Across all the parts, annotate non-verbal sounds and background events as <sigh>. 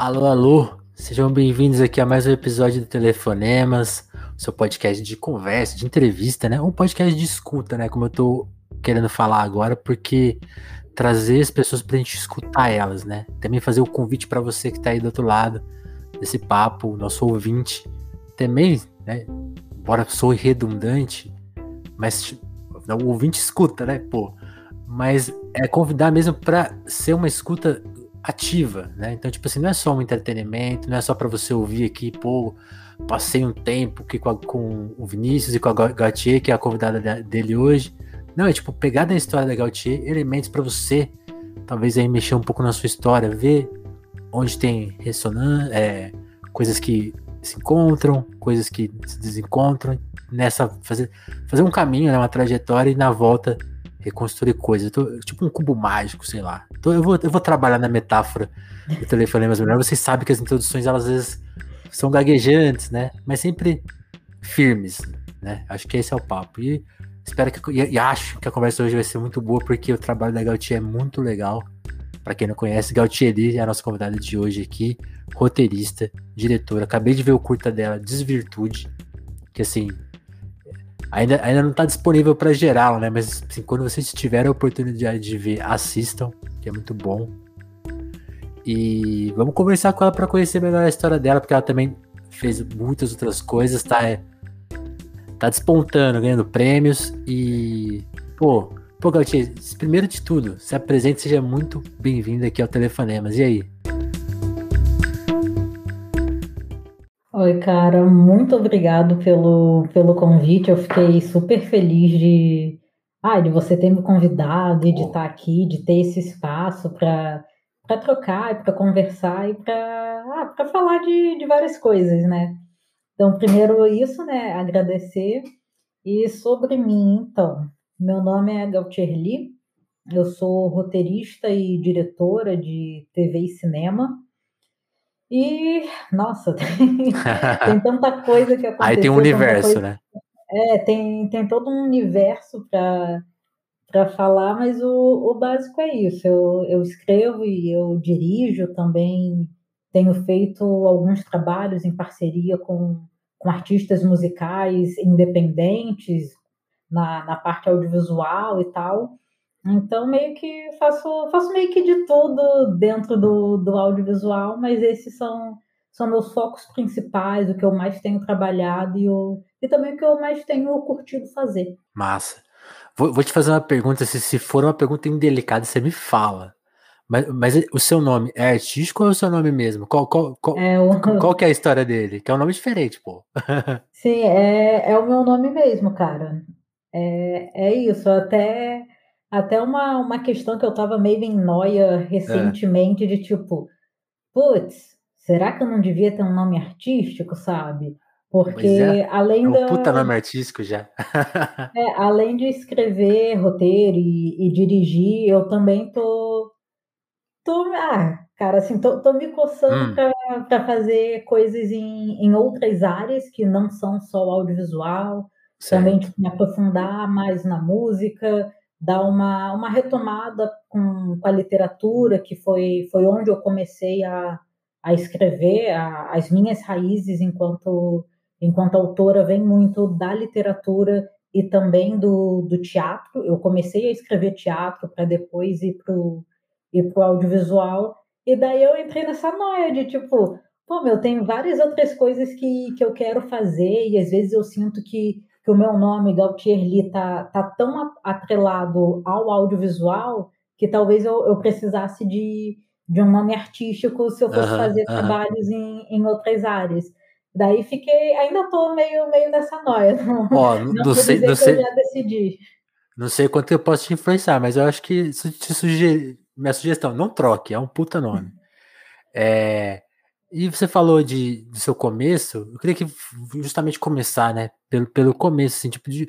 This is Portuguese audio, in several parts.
Alô, alô, sejam bem-vindos aqui a mais um episódio do Telefonemas, seu podcast de conversa, de entrevista, né? Um podcast de escuta, né? Como eu tô querendo falar agora, porque trazer as pessoas pra gente escutar elas, né? Também fazer o convite para você que tá aí do outro lado desse papo, nosso ouvinte, também, né? Embora sou redundante, mas o ouvinte escuta, né? Pô, mas é convidar mesmo para ser uma escuta ativa, né? Então, tipo assim, não é só um entretenimento, não é só para você ouvir aqui, pô, passei um tempo aqui com, a, com o Vinícius e com a Gautier, que é a convidada dele hoje. Não, é tipo pegar da história da Gautier elementos para você, talvez aí mexer um pouco na sua história, ver onde tem ressonância, é, coisas que se encontram, coisas que se desencontram, nessa fazer, fazer um caminho, né, uma trajetória e na volta reconstruir coisas. Tô, tipo um cubo mágico, sei lá. Então eu vou, eu vou trabalhar na metáfora do telefonemas melhor. Vocês sabem que as introduções, elas às vezes são gaguejantes, né? Mas sempre firmes, né? Acho que esse é o papo. E espero que e, e acho que a conversa hoje vai ser muito boa, porque o trabalho da Gautier é muito legal. Para quem não conhece, Gautier é a nossa convidada de hoje aqui, roteirista, diretora. Acabei de ver o curta dela, Desvirtude, que assim, Ainda, ainda não está disponível para geral, né? Mas assim, quando vocês tiverem a oportunidade de ver, assistam, que é muito bom. E vamos conversar com ela para conhecer melhor a história dela, porque ela também fez muitas outras coisas, tá, é, tá despontando, ganhando prêmios e pô, pô, Gautier, primeiro de tudo, se apresente, seja muito bem-vindo aqui ao Telefonemas. E aí? Oi, cara, muito obrigado pelo, pelo convite. Eu fiquei super feliz de, ah, de você ter me convidado e de estar aqui, de ter esse espaço para trocar, para conversar e para ah, falar de, de várias coisas, né? Então, primeiro isso, né? Agradecer. E sobre mim, então, meu nome é Gautier Lee, eu sou roteirista e diretora de TV e cinema. E, nossa, <laughs> tem, tem tanta coisa que aconteceu. Aí tem um universo, coisa, né? É, tem, tem todo um universo para falar, mas o, o básico é isso. Eu, eu escrevo e eu dirijo também. Tenho feito alguns trabalhos em parceria com, com artistas musicais independentes na, na parte audiovisual e tal. Então, meio que faço, faço meio que de tudo dentro do, do audiovisual, mas esses são, são meus focos principais, o que eu mais tenho trabalhado e, o, e também o que eu mais tenho curtido fazer. Massa. Vou, vou te fazer uma pergunta, se, se for uma pergunta indelicada, você me fala. Mas, mas o seu nome é artístico ou é o seu nome mesmo? Qual, qual, qual, é o... qual <laughs> que é a história dele? Que é um nome diferente, pô. Sim, é, é o meu nome mesmo, cara. É, é isso, até até uma, uma questão que eu tava meio em noia recentemente, é. de tipo, putz, será que eu não devia ter um nome artístico, sabe? Porque é. além é um da. Puta nome artístico já. <laughs> é, além de escrever roteiro e, e, dirigir, eu também tô. tô ah, cara, assim, tô, tô me coçando hum. para fazer coisas em, em outras áreas que não são só o audiovisual. Certo. Também me aprofundar mais na música dar uma, uma retomada com, com a literatura, que foi, foi onde eu comecei a, a escrever, a, as minhas raízes enquanto, enquanto autora vem muito da literatura e também do, do teatro. Eu comecei a escrever teatro para depois ir para o ir pro audiovisual, e daí eu entrei nessa noia de tipo, pô, meu, tem várias outras coisas que, que eu quero fazer, e às vezes eu sinto que que o meu nome, Gautier Lee, tá, tá tão atrelado ao audiovisual que talvez eu, eu precisasse de, de um nome artístico se eu fosse fazer trabalhos em, em outras áreas. Daí fiquei, ainda tô meio, meio nessa noia. Não, Ó, <laughs> não, não sei, não sei, já decidi. Não sei quanto eu posso te influenciar, mas eu acho que te sugerir, minha sugestão, não troque, é um puta nome. É, e você falou de, do seu começo, eu queria que justamente começar, né, pelo, pelo começo, assim, tipo de,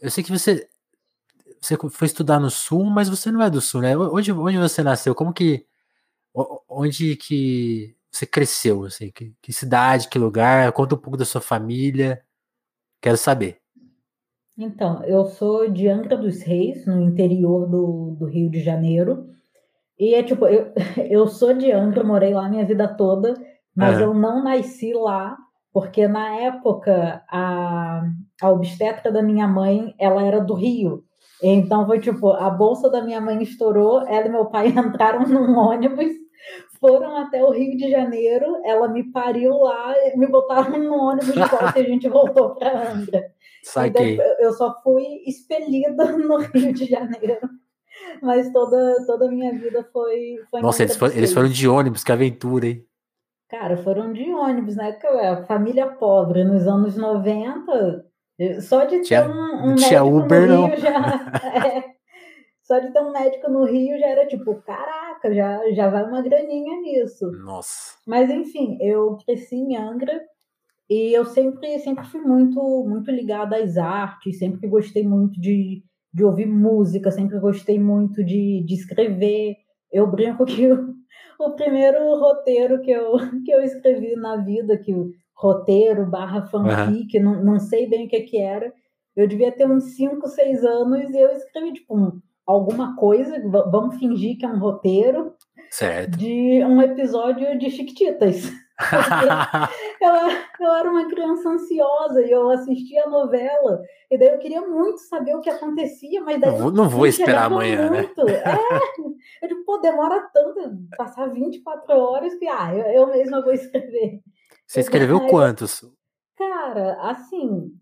eu sei que você você foi estudar no Sul, mas você não é do Sul, né? Onde, onde você nasceu? Como que, onde que você cresceu, assim, que, que cidade, que lugar? Conta um pouco da sua família, quero saber. Então, eu sou de Angra dos Reis, no interior do, do Rio de Janeiro, E é tipo, eu, <laughs> eu sou de Angra, morei lá minha vida toda, mas uhum. eu não nasci lá, porque na época a, a obstetra da minha mãe, ela era do Rio. Então foi tipo, a bolsa da minha mãe estourou, ela e meu pai <laughs> entraram num ônibus, foram até o Rio de Janeiro, ela me pariu lá, me botaram no ônibus de volta e a gente voltou para Angra. Saquei. Então, eu só fui expelida <laughs> no Rio de Janeiro. Mas toda, toda a minha vida foi. foi Nossa, eles foram, eles foram de ônibus, que aventura, hein? Cara, foram de ônibus, né? Família pobre nos anos 90, só de ter tinha, um, um tinha Uber, no Rio não. já. <laughs> É, só de ter um médico no Rio já era tipo, caraca, já, já vai uma graninha nisso. Nossa. Mas enfim, eu cresci em Angra e eu sempre, sempre fui muito, muito ligada às artes, sempre gostei muito de, de ouvir música, sempre gostei muito de, de escrever. Eu brinco que o, o primeiro roteiro que eu, <laughs> que eu escrevi na vida, que o roteiro barra fanfic, uhum. não, não sei bem o que, que era, eu devia ter uns 5, 6 anos e eu escrevi, tipo, um, alguma coisa, vamos fingir que é um roteiro certo. de um episódio de Chiquititas. <laughs> <laughs> eu, eu era uma criança ansiosa e eu assistia a novela, e daí eu queria muito saber o que acontecia, mas daí. Não vou, não vou esperar amanhã, né? muito. né? É, eu digo, pô, demora tanto, passar 24 horas que, ah, eu, eu mesma vou escrever. Você escreveu quantos? Cara, assim,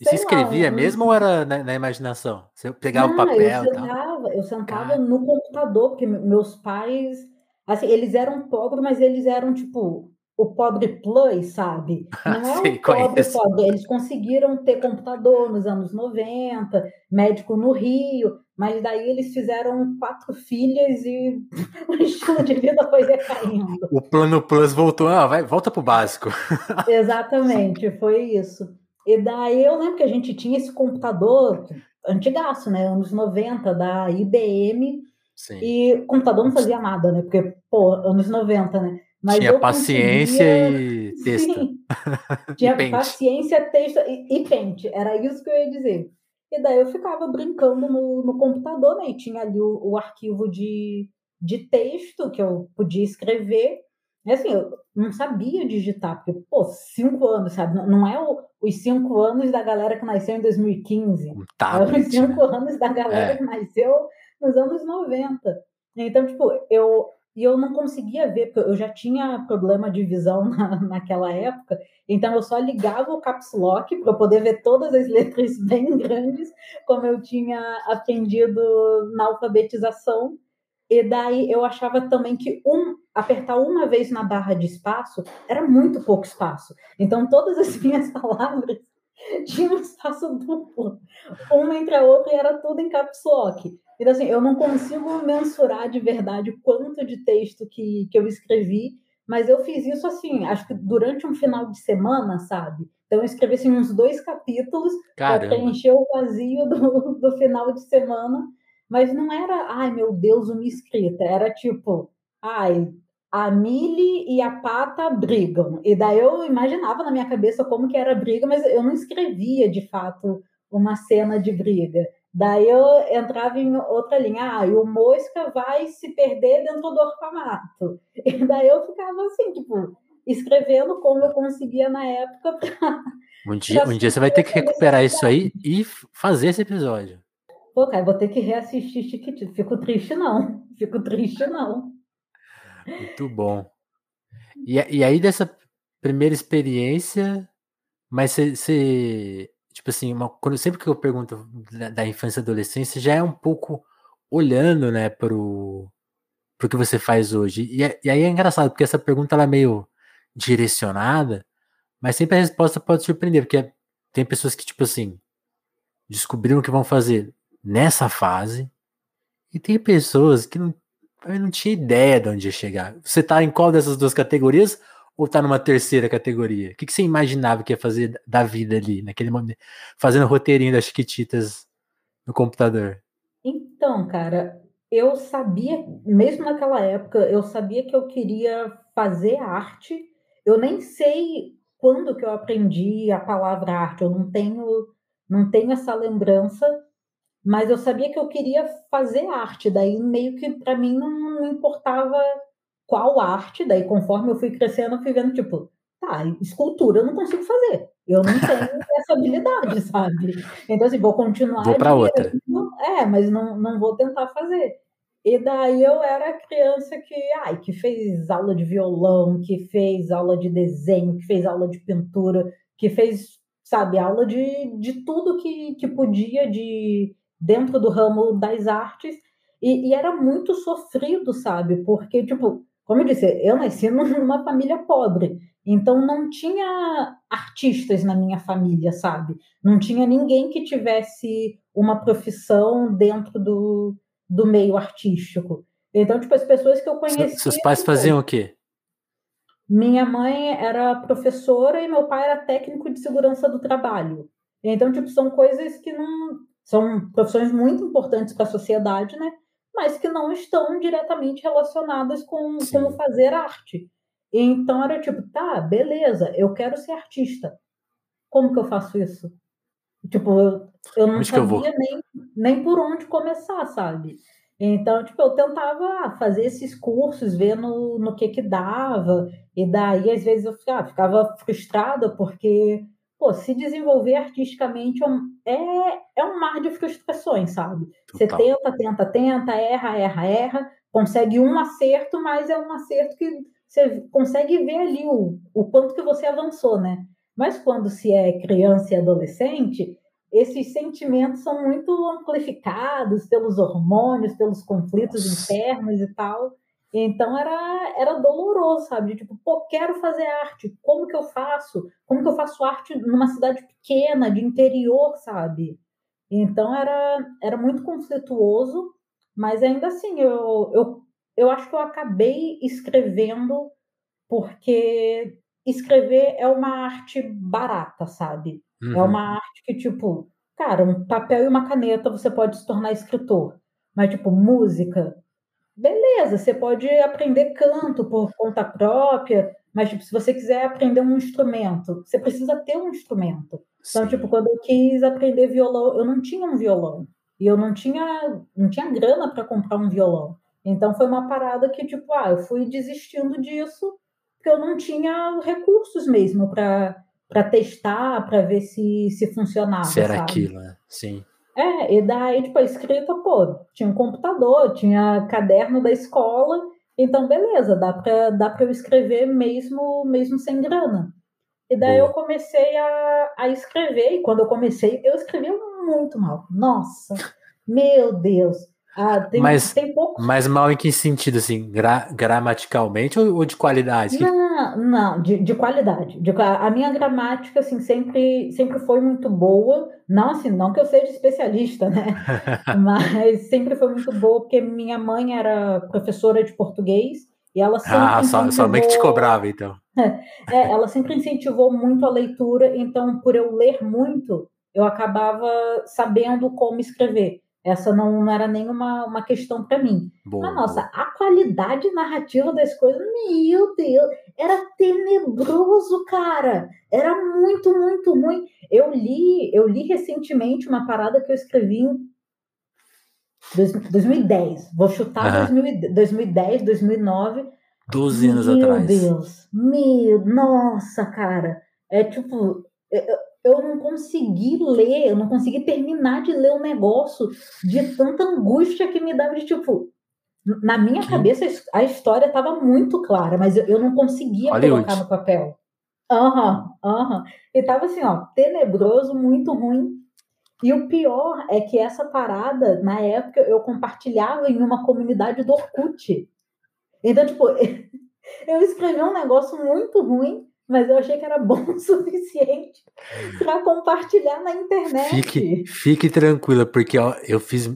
e se escrevia mesmo ou era na, na, imaginação? Você pegava o papel eu sentava, eu sentava no computador, porque meus pais, assim, eles eram pobres, mas eles eram tipo o pobre plus, sabe? <laughs> Não é o pobre pobre. Eles conseguiram ter computador nos anos 90, médico no Rio, mas daí eles fizeram quatro filhas e <laughs> o estilo de vida foi decaindo. O plano plus voltou, ah, vai, volta pro básico. <laughs> Exatamente, foi isso. E daí eu lembro que a gente tinha esse computador antigaço, né? Anos 90, da IBM. Sim. E o computador não fazia nada, né? Porque, pô, anos 90, né? Mas tinha paciência conseguia... e texto. Sim, <laughs> tinha e paciência, texto e, e pente. Era isso que eu ia dizer. E daí eu ficava brincando no, no computador, né? E tinha ali o, o arquivo de, de texto que eu podia escrever. E assim, eu não sabia digitar, porque, pô, cinco anos, sabe? Não é o, os cinco anos da galera que nasceu em 2015. Um tablet, é os cinco né? anos da galera é. que nasceu nos anos 90. Então, tipo, eu. E eu não conseguia ver, porque eu já tinha problema de visão na, <laughs> naquela época, então eu só ligava o caps lock para poder ver todas as letras <laughs> bem grandes, como eu tinha aprendido na alfabetização. E daí eu achava também que um apertar uma vez na barra de espaço era muito pouco espaço. Então todas as <laughs> minhas palavras <laughs> tinham um espaço duplo, uma entre a outra e era tudo em caps lock. Então assim, eu não consigo mensurar de verdade o quanto de texto que, que eu escrevi, mas eu fiz isso assim, acho que durante um final de semana, sabe? Então eu escrevi assim, uns dois capítulos para preencher o vazio do, do final de semana mas não era, ai meu Deus, uma escrita. Era tipo, ai, a Millie e a Pata brigam. E daí eu imaginava na minha cabeça como que era a briga, mas eu não escrevia de fato uma cena de briga. Daí eu entrava em outra linha, ah, e o Mosca vai se perder dentro do orfanato. E daí eu ficava assim, tipo, escrevendo como eu conseguia na época. Pra, um dia, um dia você vai ter que recuperar isso aí e fazer esse episódio. Pô, cara, vou ter que reassistir Chiquitito. Fico triste, não. Fico triste, não. Muito bom. E, e aí, dessa primeira experiência, mas você. Tipo assim, uma, quando, sempre que eu pergunto da, da infância e adolescência, já é um pouco olhando, né, pro, pro que você faz hoje. E, é, e aí é engraçado, porque essa pergunta ela é meio direcionada, mas sempre a resposta pode surpreender, porque tem pessoas que, tipo assim, descobriram o que vão fazer nessa fase. E tem pessoas que não, não tinha ideia de onde ia chegar. Você tá em qual dessas duas categorias ou tá numa terceira categoria? O que, que você imaginava que ia fazer da vida ali, naquele momento, fazendo roteirinho das chiquititas no computador? Então, cara, eu sabia, mesmo naquela época, eu sabia que eu queria fazer arte. Eu nem sei quando que eu aprendi a palavra arte, eu não tenho, não tenho essa lembrança, mas eu sabia que eu queria fazer arte, daí meio que para mim não, não, importava qual arte, daí conforme eu fui crescendo, eu fui vendo, tipo, tá, escultura eu não consigo fazer, eu não tenho <laughs> essa habilidade, sabe? Então, assim, vou continuar. Vou para outra. É, mas não, não vou tentar fazer. E daí eu era criança que, ai, que fez aula de violão, que fez aula de desenho, que fez aula de pintura, que fez, sabe, aula de, de tudo que, que podia de dentro do ramo das artes. E, e era muito sofrido, sabe? Porque, tipo, como eu disse, eu nasci <laughs> numa família pobre. Então não tinha artistas na minha família, sabe? Não tinha ninguém que tivesse uma profissão dentro do, do meio artístico. Então, tipo, as pessoas que eu conheci. Seus pais tipo, faziam o quê? Minha mãe era professora e meu pai era técnico de segurança do trabalho. Então, tipo, são coisas que não. São profissões muito importantes para a sociedade, né? Mas que não estão diretamente relacionadas com como fazer arte. Então era tipo, tá, beleza, eu quero ser artista. Como que eu faço isso? Tipo, eu, eu não sabia eu nem, nem por onde começar, sabe? Então, tipo, eu tentava fazer esses cursos, ver no, no que que dava, e daí, às vezes, eu ficava, ah, ficava frustrada, porque, pô, se desenvolver artisticamente é, é, é um mar de frustrações, sabe? Você tenta, tenta, tenta, erra, erra, erra, consegue um acerto, mas é um acerto que você consegue ver ali o, o quanto que você avançou, né? Mas quando se é criança e adolescente, esses sentimentos são muito amplificados pelos hormônios, pelos conflitos internos e tal. Então era, era doloroso, sabe? Tipo, pô, quero fazer arte. Como que eu faço? Como que eu faço arte numa cidade pequena, de interior, sabe? Então era, era muito conflituoso, mas ainda assim eu, eu, eu acho que eu acabei escrevendo porque escrever é uma arte barata, sabe? É uhum. É uma arte que, tipo, cara, um papel e uma caneta você pode se tornar escritor. Mas, tipo, música, beleza, você pode aprender canto por conta própria, mas, tipo, se você quiser aprender um instrumento, você precisa ter um instrumento. Então, Sim. tipo, quando eu quis aprender violão, eu não tinha um violão. E eu não tinha, não tinha grana para comprar um violão. Então, foi uma parada que, tipo, ah, eu fui desistindo disso porque eu não tinha recursos mesmo para testar, para ver se, se funcionava. Se era sabe? aquilo, né? Sim. É, e daí, tipo, a escrita, pô, tinha um computador, tinha caderno da escola, então beleza, dá para dá eu escrever mesmo, mesmo sem grana. E daí Boa. eu comecei a, a escrever, e quando eu comecei, eu escrevia muito mal. Nossa, meu Deus. Ah, tem, mas, tem pouco. Mas mal em que sentido, assim? Gra gramaticalmente ou, ou, de qualidade? Não, não, de, de qualidade. De, a minha gramática, assim, sempre, sempre foi muito boa. Não, assim, não que eu seja especialista, né? <laughs> mas sempre foi muito boa, porque minha mãe era professora de português e ela sempre. Ah, só, bem que te cobrava, então. <laughs> é, ela sempre incentivou muito a leitura, então, por eu ler muito, eu acabava sabendo como escrever. Essa não, não era nenhuma uma questão para mim. Boa, Mas, nossa, boa. a qualidade narrativa das coisas, meu Deus, era tenebroso, cara. Era muito, muito ruim. Eu li, eu li recentemente uma parada que eu escrevi em 2010. Vou chutar uhum. 2010, 2009. 12 anos meu atrás. Meu Deus, meu, nossa, cara. É tipo, eu não consegui ler, eu não consegui terminar de ler o negócio de tanta angústia que me dava de tipo. Na minha que... cabeça a história estava muito clara, mas eu, eu não conseguia Hollywood. colocar no papel. Aham, uhum, aham. Uhum. E tava assim, ó, tenebroso, muito ruim. E o pior é que essa parada, na época, eu compartilhava em uma comunidade do Orkut. Então, tipo, <laughs> eu escrevi um negócio muito ruim mas eu achei que era bom <laughs> o suficiente para compartilhar na internet. Fique, fique tranquila, porque ó, eu fiz.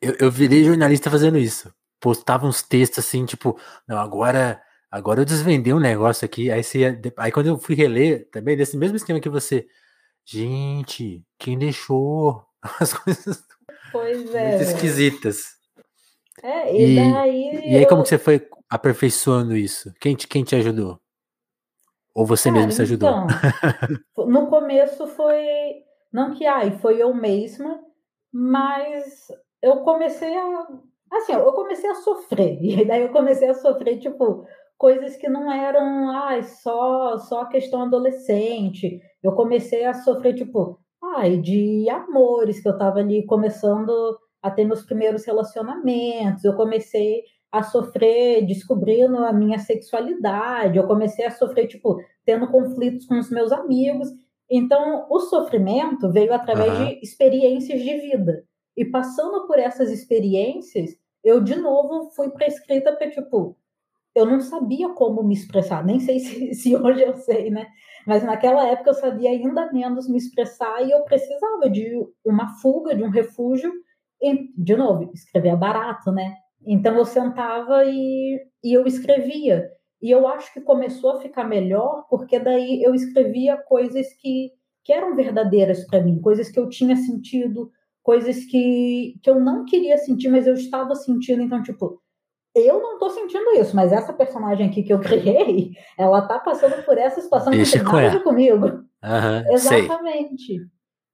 Eu, eu virei jornalista fazendo isso. Postava uns textos assim, tipo, não, agora. Agora eu desvendei um negócio aqui. Aí, você, aí quando eu fui reler, também, desse mesmo esquema que você. Gente, quem deixou <laughs> as coisas pois é. muito esquisitas. É, e, e daí. E aí, eu... como que você foi aperfeiçoando isso? Quem te, quem te ajudou? Ou você Cara, mesmo se ajudou? Então, <laughs> no começo foi. Não que ai, foi eu mesma. mas eu comecei a. Assim, eu comecei a sofrer. <laughs> E daí eu comecei a sofrer, tipo, coisas que não eram ai, só, só a questão adolescente. Eu comecei a sofrer, tipo, ai, de amores, que eu tava ali começando a ter meus primeiros relacionamentos. Eu comecei a sofrer descobrindo a minha sexualidade. Eu comecei a sofrer, tipo, tendo conflitos com os meus amigos. Então, o sofrimento veio através uhum. de experiências de vida. E passando por essas experiências, eu de novo fui para escrita porque, tipo, eu não sabia como me expressar. Nem sei <laughs> se, se hoje eu sei, né? Mas naquela época eu sabia ainda menos me expressar e eu precisava de uma fuga, de um refúgio. E, de novo, escrever é barato, né? Então eu sentava e, e eu escrevia. E eu acho que começou a ficar melhor porque daí eu escrevia coisas que, que eram verdadeiras para mim, coisas que eu tinha sentido, coisas que, que eu não queria sentir, mas eu estava sentindo. Então, tipo, eu não estou sentindo isso, mas essa personagem aqui que eu criei, <laughs> ela tá passando por essa situação que tem nada comigo. Uhum, Exatamente. Sei.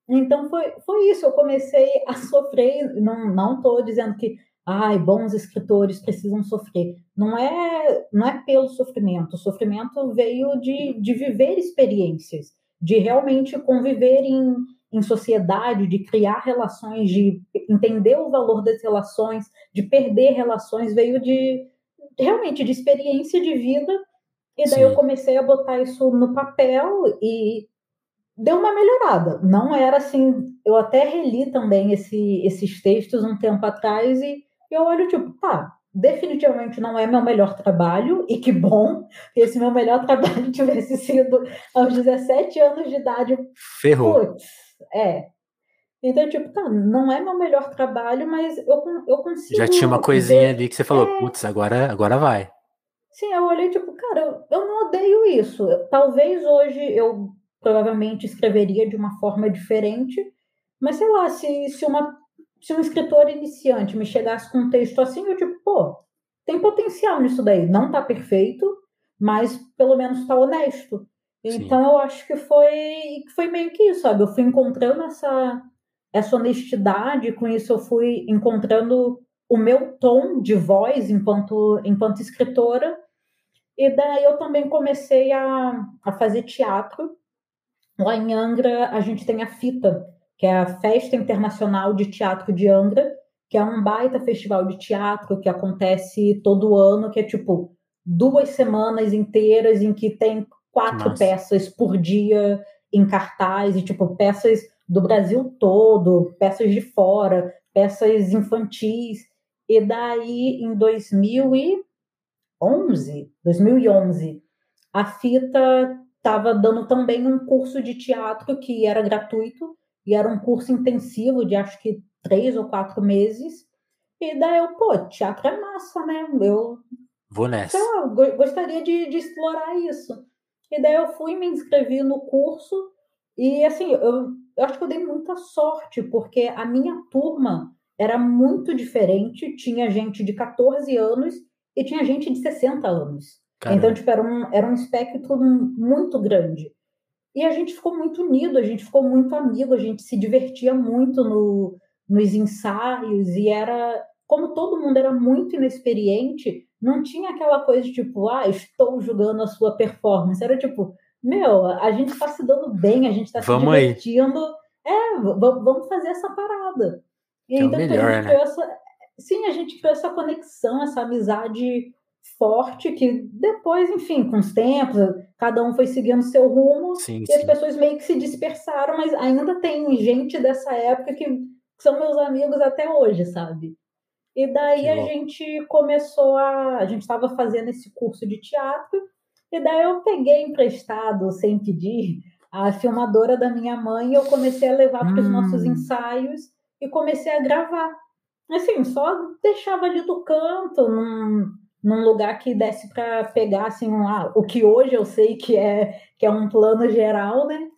Então foi, foi isso, eu comecei a sofrer, não não estou dizendo que ai, bons escritores precisam sofrer. Não é, não é pelo sofrimento. O sofrimento veio de, de viver experiências, de realmente conviver em, em sociedade, de criar relações, de entender o valor das relações, de perder relações, veio de realmente de experiência de vida. E daí Sim. eu comecei a botar isso no papel e deu uma melhorada. Não era assim. Eu até reli também esse, esses textos um tempo atrás e eu olho, tipo, tá, definitivamente não é meu melhor trabalho, e que bom que esse meu melhor <laughs> trabalho tivesse sido aos 17 anos de idade. Ferrou. Putz, é. Então, tipo, tá, não é meu melhor trabalho, mas eu, eu consigo. Já tinha uma coisinha ver, ali que você falou, é... putz, agora, agora vai. Sim, eu olhei, tipo, cara, eu, eu não odeio isso. Talvez hoje eu provavelmente escreveria de uma forma diferente, mas sei lá, se, se uma se um escritor iniciante me chegasse com um texto assim, eu tipo, pô, tem potencial nisso daí. Não tá perfeito, mas pelo menos tá honesto. Sim. Então eu acho que foi, foi meio que isso, sabe? Eu fui encontrando essa, essa honestidade, com isso eu fui encontrando o meu tom de voz enquanto, enquanto escritora. E daí eu também comecei a, a fazer teatro. Lá em Angra a gente tem a fita, que é a Festa Internacional de Teatro de Angra, que é um baita festival de teatro que acontece todo ano, que é tipo duas semanas inteiras em que tem quatro Nossa. peças por dia em cartaz, e tipo, peças do Brasil todo, peças de fora, peças infantis. E daí, em 2011, 2011, a Fita estava dando também um curso de teatro que era gratuito, e era um curso intensivo de acho que três ou quatro meses. E daí eu, pô, teatro é massa, né? Eu Vou nessa. Sei lá, gostaria de, de explorar isso. E daí eu fui me inscrevi no curso e assim, eu, eu acho que eu dei muita sorte, porque a minha turma era muito diferente. Tinha gente de 14 anos e tinha gente de 60 anos. Caramba. Então, tipo, era um, era um espectro muito grande. E a gente ficou muito unido, a gente ficou muito amigo, a gente se divertia muito no, nos ensaios e era como todo mundo era muito inexperiente, não tinha aquela coisa de tipo, ah, estou julgando a sua performance. Era tipo, meu, a gente está se dando bem, a gente está se vamos divertindo. Aí. É, vamos fazer essa parada. E então, é melhor, a né? essa, sim, a gente criou essa conexão, essa amizade forte que depois, enfim, com os tempos, cada um foi seguindo seu rumo sim, e sim. as pessoas meio que se dispersaram, mas ainda tem gente dessa época que são meus amigos até hoje, sabe? E daí a gente começou a. A gente estava fazendo esse curso de teatro, e daí eu peguei emprestado, sem pedir, a filmadora da minha mãe e eu comecei a levar para os hum. nossos ensaios e comecei a gravar. Assim, só deixava ali do canto, num, num lugar que desse para pegar assim um, ah, o que hoje eu sei que é que é um plano geral, né?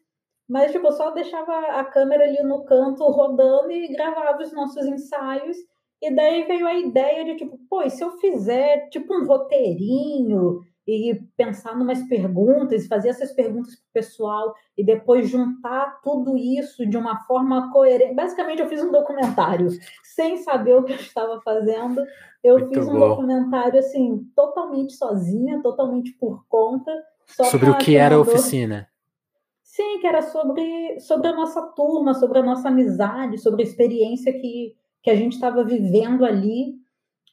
Mas tipo, eu só deixava a câmera ali no canto rodando e gravava os nossos ensaios. E daí veio a ideia de tipo, pô, e se eu fizer tipo um roteirinho e pensar numas perguntas, fazer essas perguntas para o pessoal e depois juntar tudo isso de uma forma coerente. Basicamente, eu fiz um documentário sem saber o que eu estava fazendo. Eu Muito fiz um bom. documentário assim, totalmente sozinha, totalmente por conta. sobre o que era a oficina. Sim, que era sobre, sobre a nossa turma, sobre a nossa amizade, sobre a experiência que, que a gente estava vivendo ali.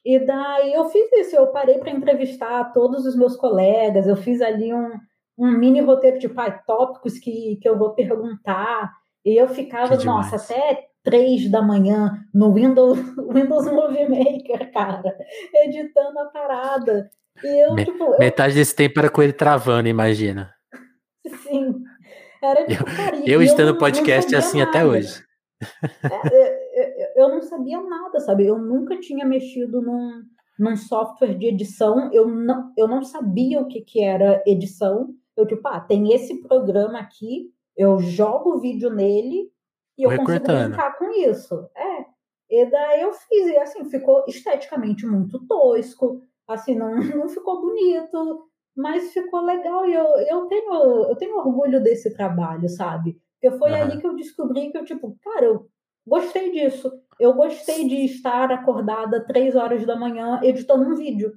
E daí eu fiz isso, eu parei para entrevistar todos os meus colegas, eu fiz ali um, um mini roteiro de pai, tópicos que, que eu vou perguntar. E eu ficava, nossa, até três da manhã no Windows, <laughs> Windows Movie Maker, cara, editando a parada. E eu, Me, tipo, metade eu... desse tempo era com ele travando, imagina. Sim. Era tipo, cara, eu, eu estando no podcast assim nada. até hoje. É, eu não sabia nada, sabe? Eu nunca tinha mexido num, num software de edição, eu não, eu não sabia o que, que era edição. Eu, tipo, ah, tem esse programa aqui, eu jogo o vídeo nele e eu consigo brincar com isso. É. E daí eu fiz, e assim, ficou esteticamente muito tosco, assim, não, <laughs> não ficou bonito, mas ficou legal e eu, eu, tenho, eu tenho orgulho desse trabalho, sabe? Porque foi uhum. ali que eu descobri que eu, tipo, cara, eu gostei disso. Eu gostei de estar acordada três horas da manhã editando um vídeo.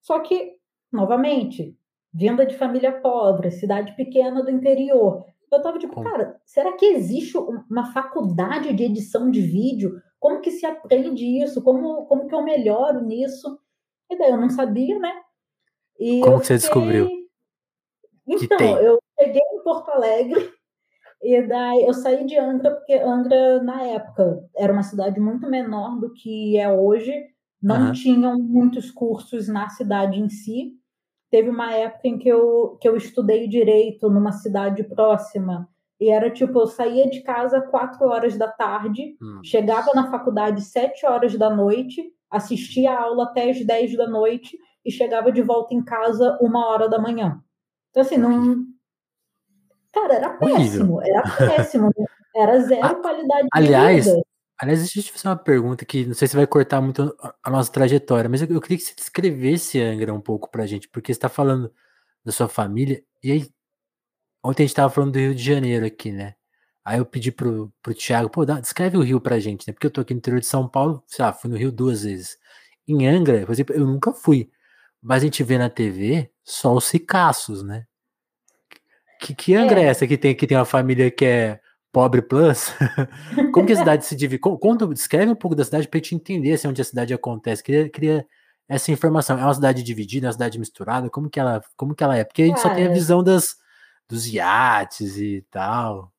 Só que, novamente, vinda de família pobre, cidade pequena do interior. Eu tava tipo, cara, será que existe uma faculdade de edição de vídeo? Como que se aprende isso? Como, como que eu melhoro nisso? E daí eu não sabia, né? E Como você fiquei... descobriu? Então, eu cheguei em Porto Alegre e daí eu saí de Angra, porque Angra, na época, era uma cidade muito menor do que é hoje, não uhum. tinham muitos cursos na cidade em si. Teve uma época em que eu, que eu estudei direito numa cidade próxima, e era tipo, eu saía de casa quatro horas da tarde, hum. chegava na faculdade sete horas da noite, assistia a aula até as dez da noite, e chegava de volta em casa uma hora da manhã. Então, assim, não. Cara, era péssimo, era péssimo. Era zero qualidade aliás, de vida. Aliás, deixa eu te fazer uma pergunta que não sei se vai cortar muito a nossa trajetória, mas eu, eu queria que você descrevesse Angra um pouco pra gente, porque você está falando da sua família, e aí, ontem a gente estava falando do Rio de Janeiro aqui, né? Aí eu pedi pro, pro Thiago, pô, dá, descreve o Rio pra gente, né? Porque eu tô aqui no interior de São Paulo, sei lá, fui no Rio duas vezes. Em Angra, por exemplo, eu nunca fui. Mas a gente vê na TV só os ricaços, né? Que, que Angra é. é essa que tem, que tem uma família que é pobre plus? <laughs> Como que a cidade se divide? Conta, descreve um pouco da cidade para gente entender assim, onde a cidade acontece. Queria, queria essa informação. É uma cidade dividida, é uma cidade misturada? Como que ela, como que ela é? Porque a gente Cara, só tem a visão das, dos iates e tal.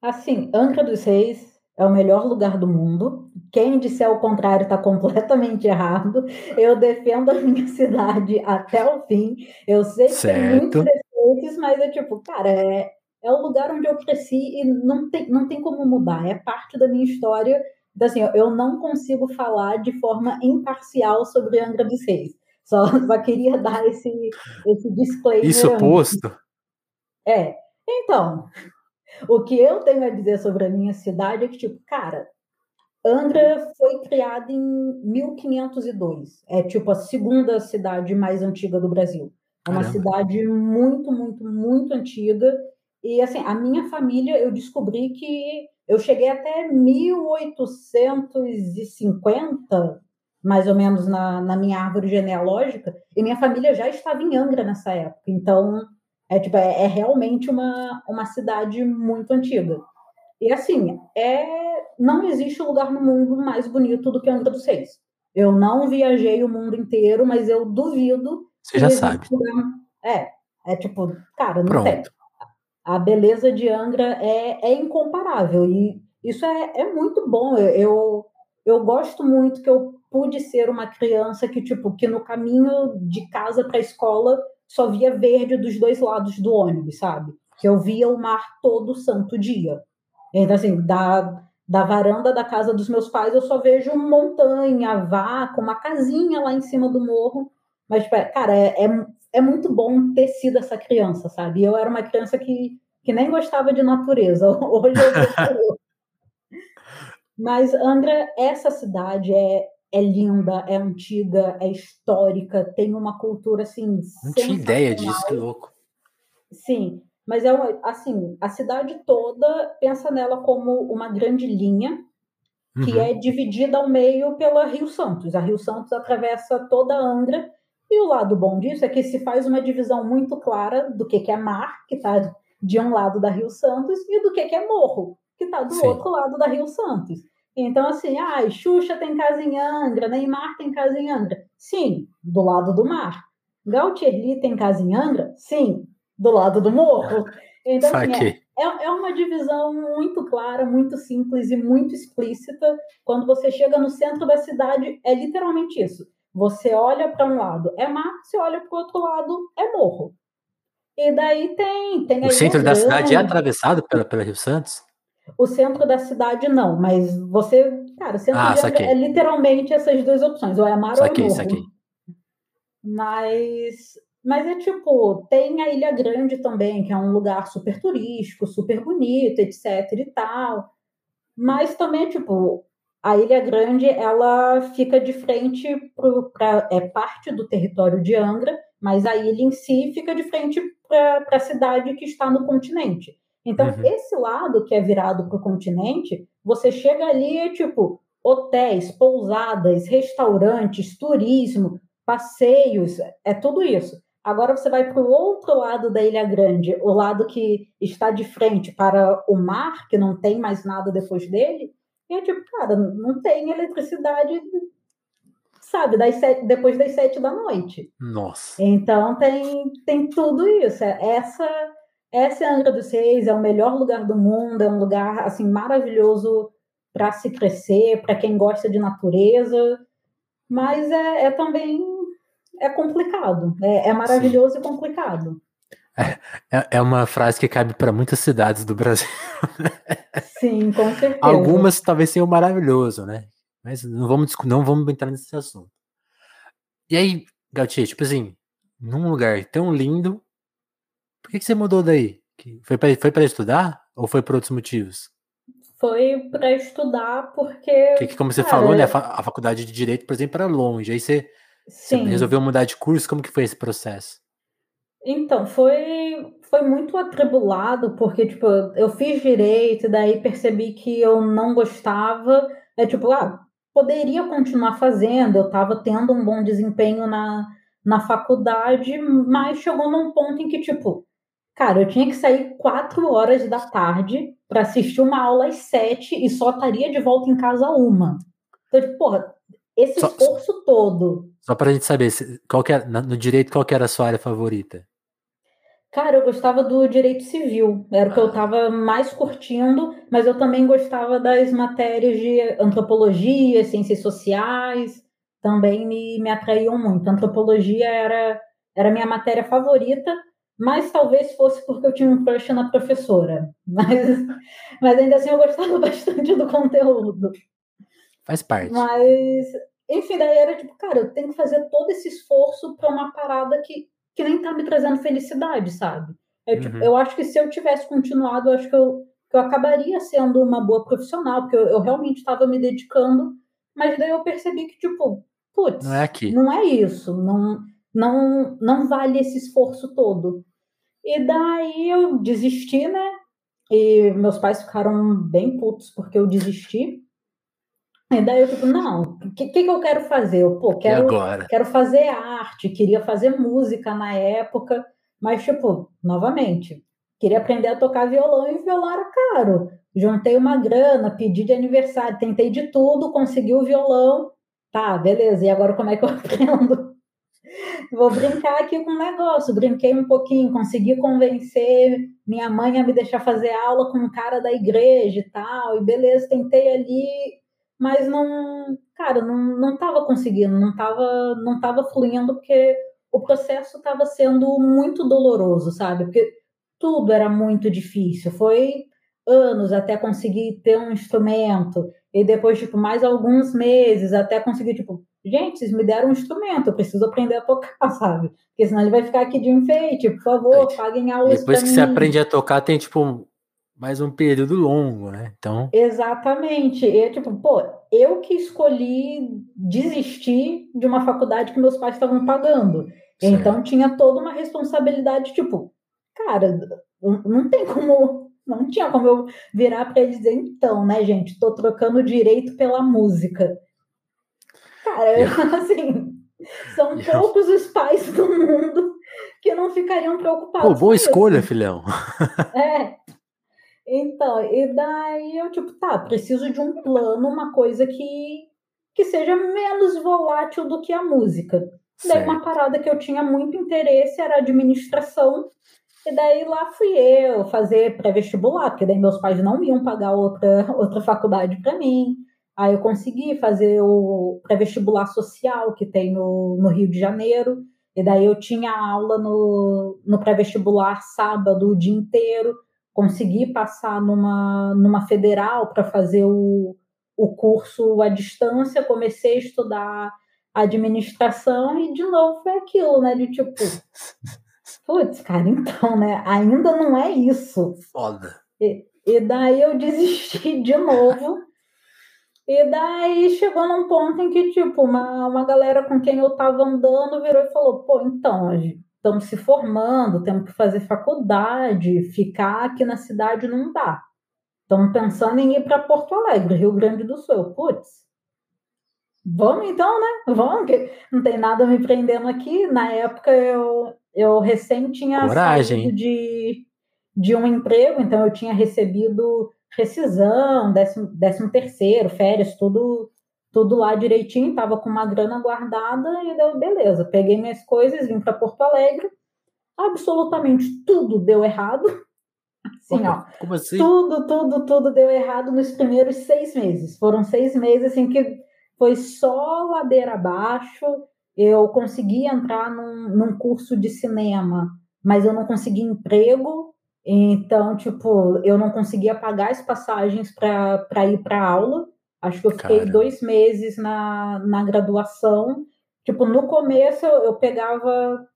Assim, Angra dos Reis é o melhor lugar do mundo. Quem disser o contrário está completamente <laughs> errado. Eu defendo a minha cidade até o fim. Eu sei que certo. tem muitos defeitos, mas é tipo, cara, é, é o lugar onde eu cresci e não tem, não tem como mudar. É parte da minha história. Então, assim, eu não consigo falar de forma imparcial sobre Angra dos Reis. Só, <laughs> só queria dar esse, esse disclaimer. Isso posto. É. Então, o que eu tenho a dizer sobre a minha cidade é que, tipo, cara, Angra foi criada em 1502. É tipo a segunda cidade mais antiga do Brasil. É uma cidade muito, muito, muito antiga. E assim, a minha família, eu descobri que eu cheguei até 1850, mais ou menos, na, na minha árvore genealógica, e minha família já estava em Angra nessa época. Então, é, tipo, é, é realmente uma, uma cidade muito antiga. E assim, é, não existe lugar no mundo mais bonito do que Angra dos Reis. Eu não viajei o mundo inteiro, mas eu duvido. Você já sabe. É, é tipo, cara, não Pronto. tem. A beleza de Angra é, é incomparável. E isso é, é muito bom. Eu, eu, eu gosto muito que eu pude ser uma criança que, tipo, que no caminho de casa para a escola só via verde dos dois lados do ônibus, sabe? Que eu via o mar todo santo dia. Então, assim, da, da varanda da casa dos meus pais, eu só vejo montanha, vaca, uma casinha lá em cima do morro. Mas, tipo, é, cara, é, é, é muito bom ter sido essa criança, sabe? Eu era uma criança que, que nem gostava de natureza. <laughs> Hoje eu. <laughs> Mas Angra, essa cidade é é linda, é antiga, é histórica, tem uma cultura assim. Não tinha ideia disso, que louco. Sim, mas é uma, assim, a cidade toda pensa nela como uma grande linha que uhum. é dividida ao meio pela Rio Santos. A Rio Santos atravessa toda a Angra e o lado bom disso é que se faz uma divisão muito clara do que, que é mar, que está de um lado da Rio Santos, e do que, que é morro, que está do Sim. outro lado da Rio Santos. Então, assim, ah, Xuxa tem casa em Angra, Neymar tem casa em Angra. Sim, do lado do mar. Gautierli tem casa em Angra? Sim, do lado do morro. Então, assim, é, é, é uma divisão muito clara, muito simples e muito explícita. Quando você chega no centro da cidade, é literalmente isso. Você olha para um lado é mar, você olha para o outro lado é morro. E daí tem. tem o centro da cidade é atravessado pela, pela Rio Santos? O centro da cidade não, mas você. Cara, o centro ah, é literalmente essas duas opções, ou é mar saquei, ou é morro. Saquei. Mas. Mas é tipo, tem a Ilha Grande também, que é um lugar super turístico, super bonito, etc e tal. Mas também, tipo, a Ilha Grande ela fica de frente para é parte do território de Angra, mas a ilha em si fica de frente para a cidade que está no continente. Então, uhum. esse lado que é virado para o continente, você chega ali é tipo hotéis, pousadas, restaurantes, turismo, passeios, é tudo isso. Agora você vai para o outro lado da Ilha Grande, o lado que está de frente para o mar, que não tem mais nada depois dele, e é tipo, cara, não tem eletricidade, sabe, das sete, depois das sete da noite. Nossa. Então tem, tem tudo isso. É, essa, essa é a Angra dos Reis, é o melhor lugar do mundo, é um lugar assim maravilhoso para se crescer, para quem gosta de natureza, mas é, é também é complicado. É, é maravilhoso Sim. e complicado. É, é uma frase que cabe para muitas cidades do Brasil. Sim, com certeza. Algumas talvez tenham maravilhoso, né? Mas não vamos, não vamos entrar nesse assunto. E aí, Gautier, tipo assim, num lugar tão lindo, por que, que você mudou daí? Foi para foi estudar ou foi por outros motivos? Foi para estudar porque. Que, como você cara, falou, né? A faculdade de direito, por exemplo, era longe. Aí você, você resolveu mudar de curso. Como que foi esse processo? Então, foi, foi muito atribulado, porque, tipo, eu fiz direito, e daí percebi que eu não gostava. É tipo, ah, poderia continuar fazendo, eu estava tendo um bom desempenho na, na faculdade, mas chegou num ponto em que, tipo, cara, eu tinha que sair quatro horas da tarde para assistir uma aula às sete e só estaria de volta em casa uma. Então, tipo, porra, esse só, esforço todo. Só para a gente saber, qual que era, no direito, qual que era a sua área favorita? Cara, eu gostava do direito civil, era o que eu estava mais curtindo, mas eu também gostava das matérias de antropologia, ciências sociais, também me, me atraíam muito. Antropologia era, era minha matéria favorita, mas talvez fosse porque eu tinha um crush na professora. <laughs> Mas, mas ainda assim eu gostava <laughs> bastante do conteúdo. Faz parte. Mas, enfim, daí era tipo, cara, eu tenho que fazer todo esse esforço para uma parada que que nem tá me trazendo felicidade, sabe? Eu, tipo, uhum. eu acho que se eu tivesse continuado, eu acho que eu, que eu acabaria sendo uma boa profissional, porque eu, eu realmente estava me dedicando, mas daí eu percebi que, tipo, putz, não é aqui. Não é isso, não, não, não vale esse esforço todo. E daí eu desisti, né? E meus pais ficaram bem putos porque eu desisti. E daí eu tipo, não, o que, que, eu quero fazer? Eu, pô, quero, quero fazer arte, queria fazer música na época, mas, tipo, novamente, queria aprender a tocar violão e violão era caro. Juntei uma grana, pedi de aniversário, tentei de tudo, consegui o violão. Tá, beleza, e agora como é que eu <laughs> aprendo? Vou brincar aqui com o negócio. Brinquei um pouquinho, consegui convencer minha mãe a me deixar fazer aula com um cara da igreja e tal, e beleza, tentei ali mas não, cara, não, não tava conseguindo, não tava, não tava fluindo porque o processo estava sendo muito doloroso, sabe? Porque tudo era muito difícil. Foi anos até conseguir ter um instrumento e depois tipo mais alguns meses até conseguir tipo gente vocês me deram um instrumento eu preciso aprender a tocar <laughs> sabe porque senão ele vai ficar aqui de enfeite por favor paguem aulas depois que mim. você aprende a tocar tem tipo mais um período longo, né? Então. Exatamente. E tipo, pô, eu que escolhi desistir de uma faculdade que meus pais estavam pagando. Certo. Então tinha toda uma responsabilidade, tipo, cara, não tem como, não tinha como eu virar para eles dizer, então, né, gente, tô trocando direito pela música. Cara, <laughs> assim, são poucos os pais do mundo que não ficariam preocupados. Pô, boa escolha, isso. filhão. <laughs> É. Então, e daí eu, tipo, tá, preciso de um plano, uma coisa que, que seja menos volátil do que a música. Certo. Daí uma parada que eu tinha muito interesse era administração. E daí lá fui eu fazer pré-vestibular, porque daí meus pais não iam pagar outra, <laughs> outra faculdade para mim. Aí eu consegui fazer o pré-vestibular social que tem no, no Rio de Janeiro. E daí eu tinha aula no, no pré-vestibular sábado o dia inteiro. Consegui passar numa, numa federal para fazer o, o curso à distância. Comecei a estudar administração e de novo foi aquilo, né? De tipo, <laughs> putz, cara, então, né? Ainda não é isso. Foda. E, e daí eu desisti de novo. E daí chegou num ponto em que, tipo, uma, uma galera com quem eu tava andando virou e falou: pô, então, estamos se formando, temos que fazer faculdade, ficar aqui na cidade não dá. Estamos pensando em ir para Porto Alegre, Rio Grande do Sul. Putz, Vamos então, né? Vamos, que não tem nada me prendendo aqui. Na época eu, eu recém tinha Coragem. saído de, de um emprego, então eu tinha recebido rescisão, décimo, décimo terceiro, férias, tudo, tudo lá direitinho, tava com uma grana guardada e deu beleza. Peguei minhas coisas, vim para Porto Alegre. Absolutamente tudo deu errado. <laughs> Assim, ó. Como assim? Tudo, tudo, tudo deu errado nos primeiros seis meses. Foram seis meses assim que foi só ladeira abaixo. Eu consegui entrar num, num curso de cinema, mas eu não consegui emprego. Então, tipo, eu não conseguia pagar as passagens para ir para aula. Acho que eu fiquei Cara. dois meses na, na graduação. Tipo, no começo eu, eu pegava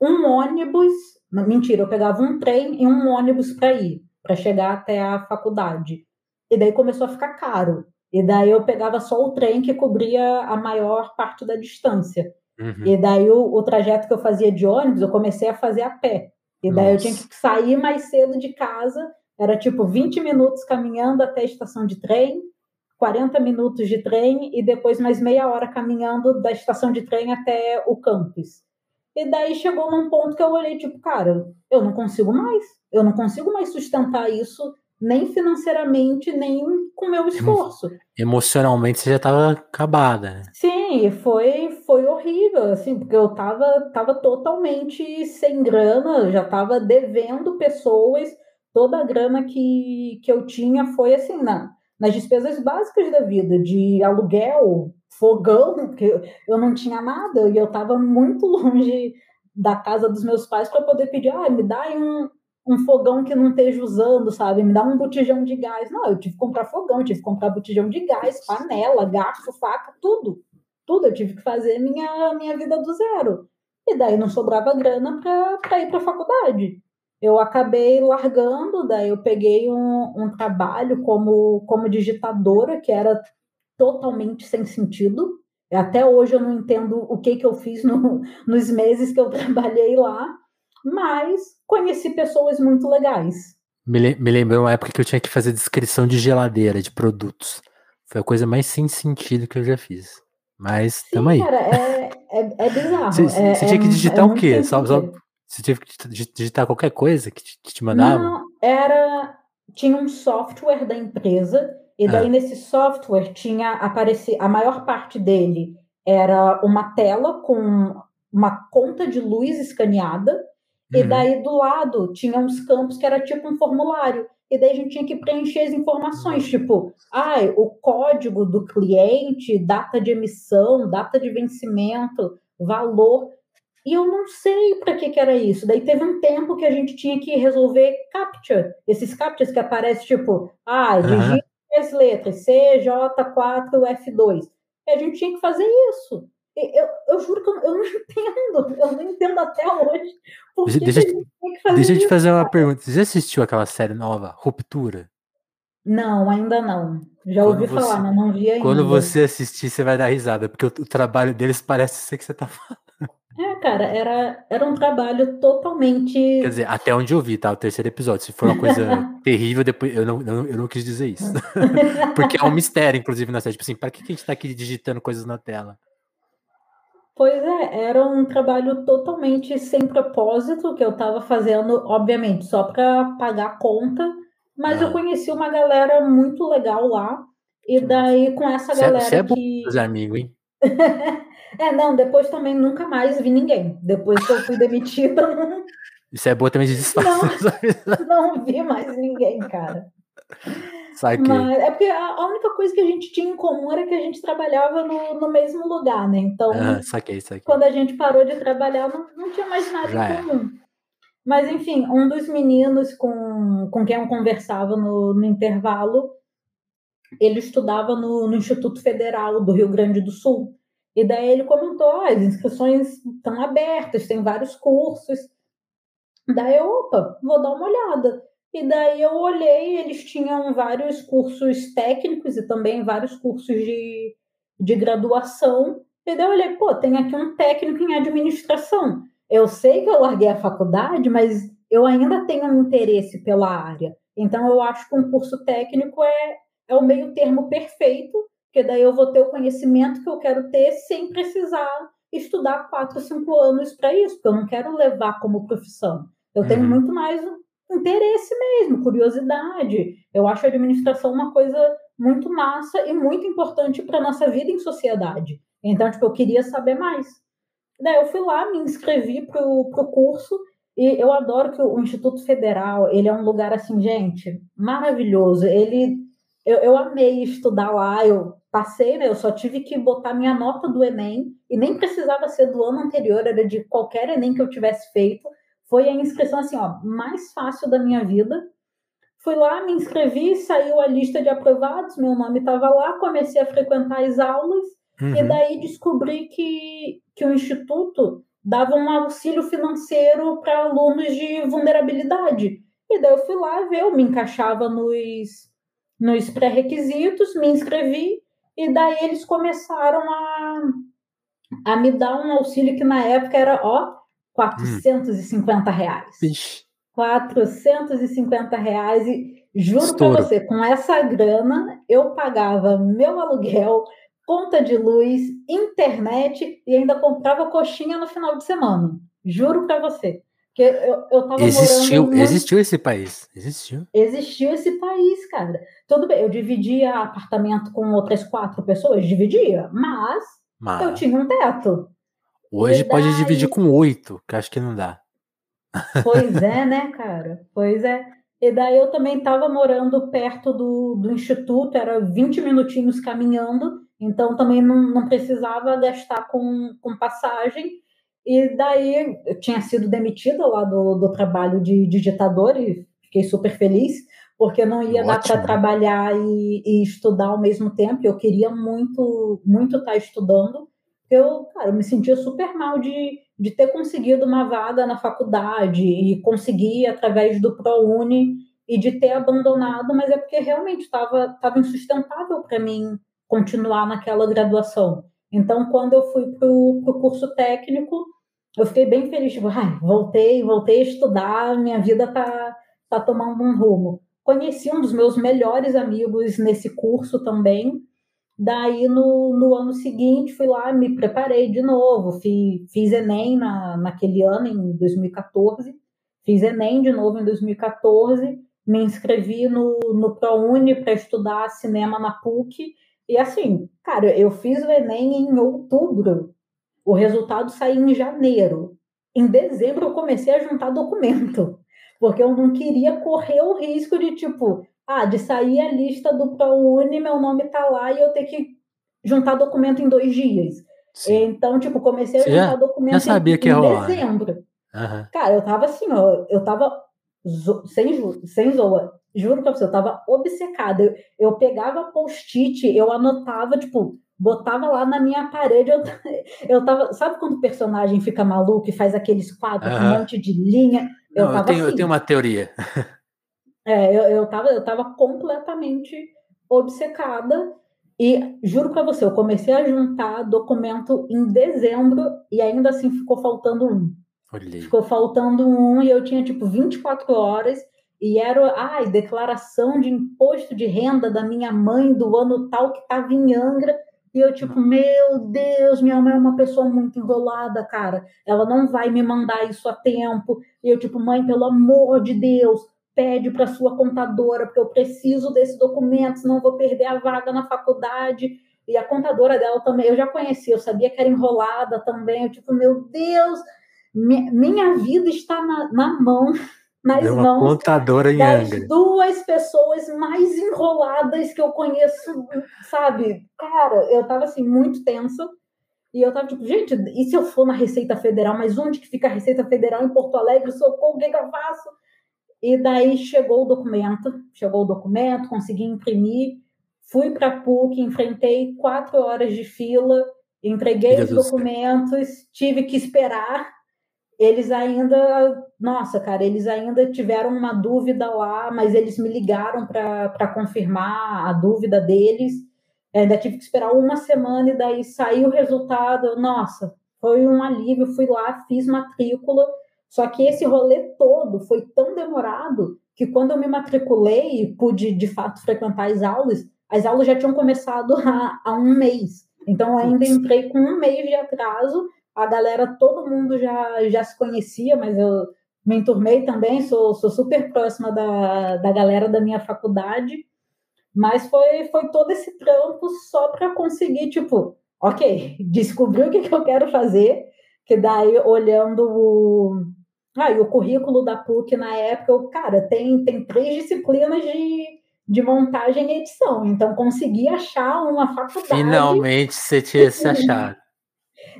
um ônibus, não, mentira, eu pegava um trem e um ônibus para ir, para chegar até a faculdade. E daí começou a ficar caro. E daí eu pegava só o trem que cobria a maior parte da distância. Uhum. E daí o, o, trajeto que eu fazia de ônibus, eu comecei a fazer a pé. E daí Nossa. eu tinha que sair mais cedo de casa, era tipo 20 minutos caminhando até a estação de trem, 40 minutos de trem e depois mais meia hora caminhando da estação de trem até o campus. E daí chegou num ponto que eu olhei, tipo, cara, eu não consigo mais. Eu não consigo mais sustentar isso nem financeiramente, nem com meu esforço. Emocionalmente você já estava acabada. Né? Sim, foi, foi horrível, assim, porque eu tava, tava totalmente sem grana, já tava devendo pessoas, toda a grana que, que eu tinha foi assim, na, nas despesas básicas da vida, de aluguel, fogão, porque eu não tinha nada, e eu tava muito <laughs> longe da casa dos meus pais para poder pedir, ah, me dá um, um fogão que não esteja usando, sabe? Me dá um botijão de gás. Não, eu tive que comprar fogão, tive que comprar botijão de gás, panela, garfo, faca, tudo. Tudo. Eu tive que fazer minha, minha vida do zero. E daí não sobrava grana para ir para a faculdade. Eu acabei largando, daí eu peguei um, um trabalho como, como digitadora, que era totalmente sem sentido. Até hoje eu não entendo o que, que eu fiz no, <laughs> nos meses que eu <laughs> trabalhei lá mas conheci pessoas muito legais. Me, me lembrou uma época que eu tinha que fazer descrição de geladeira, de produtos. Foi a coisa mais sem sentido que eu já fiz. Mas tamo aí. Cara, é, é, é bizarro. Você, é, tinha que é digitar o quê? Só, só, você tinha que digitar qualquer coisa que te, que te mandava? Não, era. Tinha um software da empresa, e daí ah. nesse software tinha aparecido. A maior parte dele era uma tela com uma conta de luz escaneada e uhum. daí do lado tinha uns campos que era tipo um formulário. E daí a gente tinha que preencher as informações, tipo, ai, ah, o código do cliente, data de emissão, data de vencimento, valor. E eu não sei para que, que era isso. Daí teve um tempo que a gente tinha que resolver captcha. Esses captchas que aparecem, tipo, ah, digite uhum. as letras, CJ4F2. E a gente tinha que fazer isso. Eu, eu juro que eu, eu, não <laughs> entendo, eu não entendo até hoje. deixa, deixa eu te fazer uma pergunta. Você já assistiu aquela série nova, Ruptura? Não, ainda não. Já ouvi você, falar, mas não vi ainda. Quando você assistir, você vai dar risada, porque o, o trabalho deles parece ser que você tá <laughs> falando. É, cara, era, era um trabalho totalmente. Quer dizer, até onde eu vi, tá? O terceiro episódio. Se for uma coisa <laughs> terrível, depois eu não, eu, eu não quis dizer isso. <laughs> Porque é um mistério, inclusive, na série. Tipo assim, pra que a gente tá aqui digitando coisas na tela? Pois é, era um trabalho totalmente sem propósito que eu tava fazendo, obviamente, só pra pagar a conta. Mas ah. eu conheci uma galera muito legal lá. E daí, com essa galera. Você é, você é que... bom, amigo, hein? <laughs> É, não, depois também nunca mais vi ninguém. Depois que eu fui demitida. <laughs> Não... Isso é boa também de disfarce. Não, <laughs> não vi mais ninguém, cara. Saquei. Mas é porque a, única coisa que a gente tinha em comum era que a gente trabalhava no, no mesmo lugar, né? Então, ah, saquei, saquei. quando a gente parou de trabalhar, não, não tinha mais nada Já em comum. É. Mas, enfim, um dos meninos com, com quem eu conversava no, no intervalo, ele estudava no, no Instituto Federal do Rio Grande do Sul. E daí ele comentou: ah, as inscrições estão abertas, tem vários cursos. Daí eu, opa, vou dar uma olhada. E daí eu olhei, eles tinham vários cursos técnicos e também vários cursos de, de graduação. E daí eu olhei, pô, tem aqui um técnico em administração. Eu sei que eu larguei a faculdade, mas eu ainda tenho um interesse pela área. Então eu acho que um curso técnico é, é o meio termo perfeito porque daí eu vou ter o conhecimento que eu quero ter sem precisar estudar quatro, cinco anos para isso, porque eu não quero levar como profissão. Eu tenho uhum. muito mais interesse mesmo, curiosidade. Eu acho a administração uma coisa muito massa e muito importante para nossa vida em sociedade. Então, tipo, eu queria saber mais. Daí eu fui lá, me inscrevi para o curso e eu adoro que o Instituto Federal, ele é um lugar assim, gente, maravilhoso. Ele, eu, eu amei estudar lá, eu passei, né? Eu só tive que botar minha nota do Enem, e nem precisava ser do ano anterior, era de qualquer Enem que eu tivesse feito. Foi a inscrição, assim, ó, mais fácil da minha vida. Fui lá, me inscrevi, saiu a lista de aprovados, meu nome estava lá, comecei a frequentar as aulas, uhum. e daí descobri que, que o Instituto dava um auxílio financeiro para alunos de vulnerabilidade. E daí eu fui lá ver, eu me encaixava nos, nos pré-requisitos, me inscrevi, e daí eles começaram a, a me dar um auxílio que na época era, ó, 450 hum. reais. Ixi. 450 reais e juro para você, com essa grana eu pagava meu aluguel, conta de luz, internet e ainda comprava coxinha no final de semana. Juro para você. Que eu, eu tava existiu, morando existiu esse país. Existiu. Existiu esse país, cara. Tudo bem, eu dividia apartamento com outras quatro pessoas, dividia, mas, mas... eu tinha um teto. Hoje daí... pode dividir com oito, que acho que não dá. Pois é, <laughs> né, cara? Pois é. E daí eu também estava morando perto do, do instituto, era 20 minutinhos caminhando, então também não, não precisava gastar com, com passagem. E daí eu tinha sido demitida lá do, do trabalho de digitador e fiquei super feliz, porque não ia Ótimo. dar para trabalhar e, e, estudar ao mesmo tempo. Eu queria muito, muito estar tá estudando. Eu, cara, eu me sentia super mal de, de ter conseguido uma vaga na faculdade e conseguir através do ProUni e de ter abandonado, mas é porque realmente estava tava insustentável para mim continuar naquela graduação. Então, quando eu fui para o curso técnico, eu fiquei bem feliz. Tipo, ah, voltei, voltei a estudar, minha vida tá, tá tomando um rumo. Conheci um dos meus melhores amigos nesse curso também. Daí, no, no ano seguinte, fui lá, me preparei de novo. Fiz, fiz Enem na, naquele ano, em 2014. Fiz Enem de novo em 2014. Me inscrevi no, no ProUni para estudar cinema na PUC e assim, cara, eu fiz o Enem em outubro, o resultado saiu em janeiro. Em dezembro eu comecei a juntar documento, porque eu não queria correr o risco de, tipo, ah, de sair a lista do ProUni, meu nome tá lá e eu ter que juntar documento em dois dias. Sim. Então, tipo, comecei a Você juntar já, documento já sabia em, que em dezembro. Uhum. Cara, eu tava assim, ó, eu tava sem, sem zoa, Juro pra você, eu tava obcecada. Eu, eu pegava post-it, eu anotava, tipo, botava lá na minha parede. Eu, <laughs> eu tava. Sabe quando o personagem fica maluco e faz aqueles quadros com um monte de linha? Eu, Não, eu, tenho, assim. eu tenho uma teoria. É, eu, eu, tava, eu tava completamente obcecada e juro para você, eu comecei a juntar documento em dezembro e ainda assim ficou faltando um. Olhei. Ficou faltando um e eu tinha tipo 24 horas e era, ai, declaração de imposto de renda da minha mãe do ano tal que estava em Angra. E eu, tipo, meu Deus, minha mãe é uma pessoa muito enrolada, cara. Ela não vai me mandar isso a tempo. E eu, tipo, mãe, pelo amor de Deus, pede para sua contadora, porque eu preciso desse documento, senão vou perder a vaga na faculdade. E a contadora dela também, eu já conhecia, eu sabia que era enrolada também. Eu, tipo, meu Deus, minha vida está na, na mão <laughs> nas é uma mãos contadora em das Angra. duas pessoas mais enroladas que eu conheço, sabe? Cara, eu tava assim, muito tensa. E eu tava tipo, gente, e se eu for na Receita Federal? Mas onde que fica a Receita Federal em Porto Alegre? Socorro, o que, que eu faço? E daí chegou o documento, chegou o documento, consegui imprimir, fui para PUC, enfrentei quatro horas de fila, entreguei os documentos, tive que esperar eles ainda, nossa, cara, eles ainda tiveram uma dúvida lá, mas eles me ligaram para confirmar a dúvida deles. Ainda tive que esperar uma semana e daí saiu o resultado. Nossa, foi um alívio. Fui lá, fiz matrícula. Só que esse rolê todo foi tão demorado que quando eu me matriculei e pude de fato frequentar as aulas, as aulas já tinham começado há, há um mês. Então eu ainda entrei com um mês de atraso a galera, todo mundo já, já se conhecia, mas eu me enturmei também, sou, sou super próxima da, da galera da minha faculdade, mas foi, foi todo esse trampo só para conseguir, tipo, ok, <laughs> descobri o que, que eu quero fazer, que daí olhando o, ah, e o currículo da PUC na época, eu, cara, tem, tem três disciplinas de, de montagem e edição, então consegui achar uma faculdade. Finalmente você tinha se achado.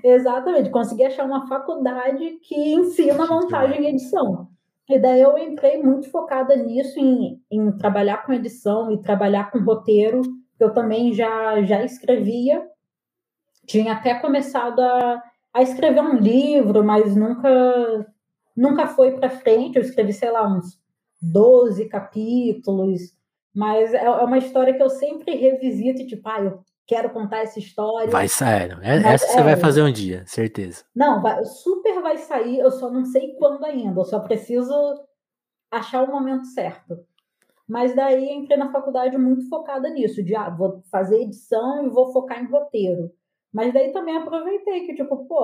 Exatamente, consegui achar uma faculdade que ensina montagem e edição. E daí eu entrei muito focada nisso, em, em trabalhar com edição e trabalhar com roteiro, eu também já, já escrevia. Tinha até começado a, a escrever um livro, mas nunca, nunca foi para frente. Eu escrevi, sei lá, uns 12 capítulos, mas é, é uma história que eu sempre revisito, tipo, ah, eu quero contar essa história. Vai sair. É, essa você vai é. fazer um dia, certeza. Não, vai, super vai sair, eu só não sei quando ainda, eu só preciso achar o momento certo. Mas daí entrei na faculdade muito focada nisso, de ah, vou fazer edição e vou focar em roteiro. Mas daí também aproveitei que, tipo, pô,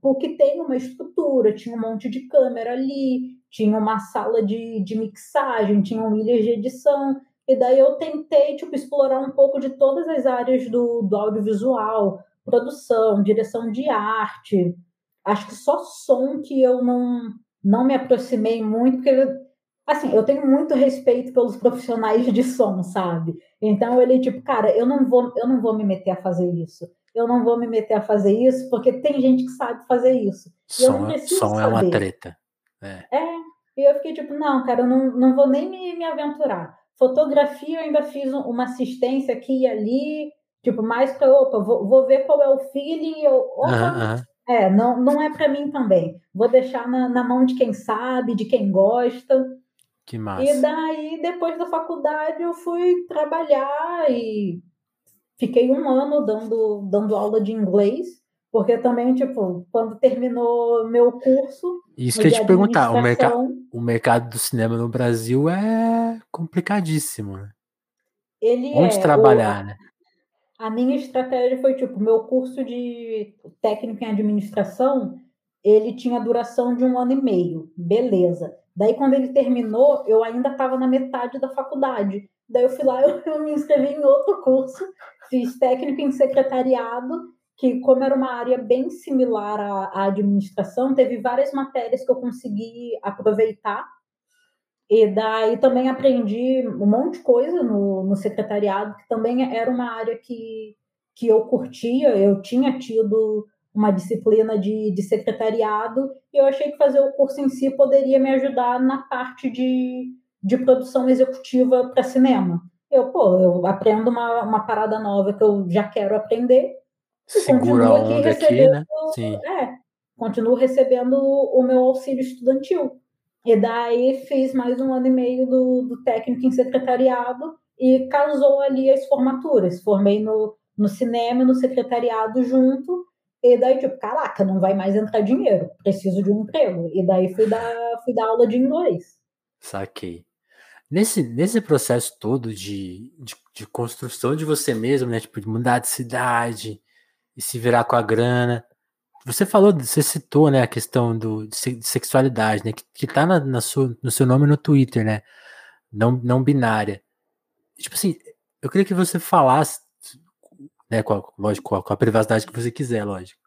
porque tem uma estrutura, tinha um monte de câmera ali, tinha uma sala de, de mixagem, tinham ilhas de edição. E daí eu tentei, tipo, explorar um pouco de todas as áreas do, do audiovisual, produção, direção de arte. Acho que só som que eu não, não me aproximei muito, porque, assim, eu tenho muito respeito pelos profissionais de som, sabe? Então ele, tipo, cara, eu não vou, eu não vou me meter a fazer isso. Eu não vou me meter a fazer isso, porque tem gente que sabe fazer isso. Som, preciso som saber. é uma treta. É. é. E eu fiquei tipo, não, cara, eu não, não vou nem me, me aventurar. Fotografia, eu ainda fiz uma assistência aqui e ali, tipo, mais para, opa, vou, vou, ver qual é o feeling, eu, opa, é, não, não é para mim também. Vou deixar na, na mão de quem sabe, de quem gosta. Que massa. E daí, depois da faculdade, eu fui trabalhar e fiquei um ano dando, dando aula de inglês. Porque também, tipo, quando terminou meu curso. Isso que eu ia te perguntar, o, o mercado do cinema no Brasil é complicadíssimo, né? Ele Onde é, trabalhar, o, né? A minha estratégia foi, tipo, meu curso de técnico em administração, ele tinha duração de um ano e meio. Beleza. Daí, quando ele terminou, eu ainda estava na metade da faculdade. Daí eu fui lá, eu, <laughs> eu me inscrevi em outro curso, fiz técnico em secretariado que como era uma área bem similar à, à, administração, teve várias matérias que eu consegui aproveitar. E daí também aprendi um monte de coisa no, no secretariado, que também era uma área que, que eu curtia. Eu tinha tido uma disciplina de, de secretariado e eu achei que fazer o curso em si poderia me ajudar na parte de, de produção executiva para cinema. Eu, pô, eu aprendo uma, uma parada nova que eu já quero aprender segura a onda aqui, aqui, né? Sim. É, continuo recebendo o meu auxílio estudantil. E daí fiz mais um ano e meio do, do técnico em secretariado e casou ali as formaturas. Formei no, no cinema e no secretariado junto. E daí, tipo, caraca, não vai mais entrar dinheiro, preciso de um emprego. E daí fui dar, fui dar aula de inglês. Saquei. Nesse, nesse processo todo de, de, de, construção de você mesmo, né? Tipo, de mudar de cidade e se virar com a grana. Você falou, você citou, né, a questão do, de sexualidade, né? Que, que tá na, na sua, no seu nome no Twitter, né? Não, não binária. Tipo assim, eu queria que você falasse, né, com a, lógico, com a privacidade que você quiser, lógico,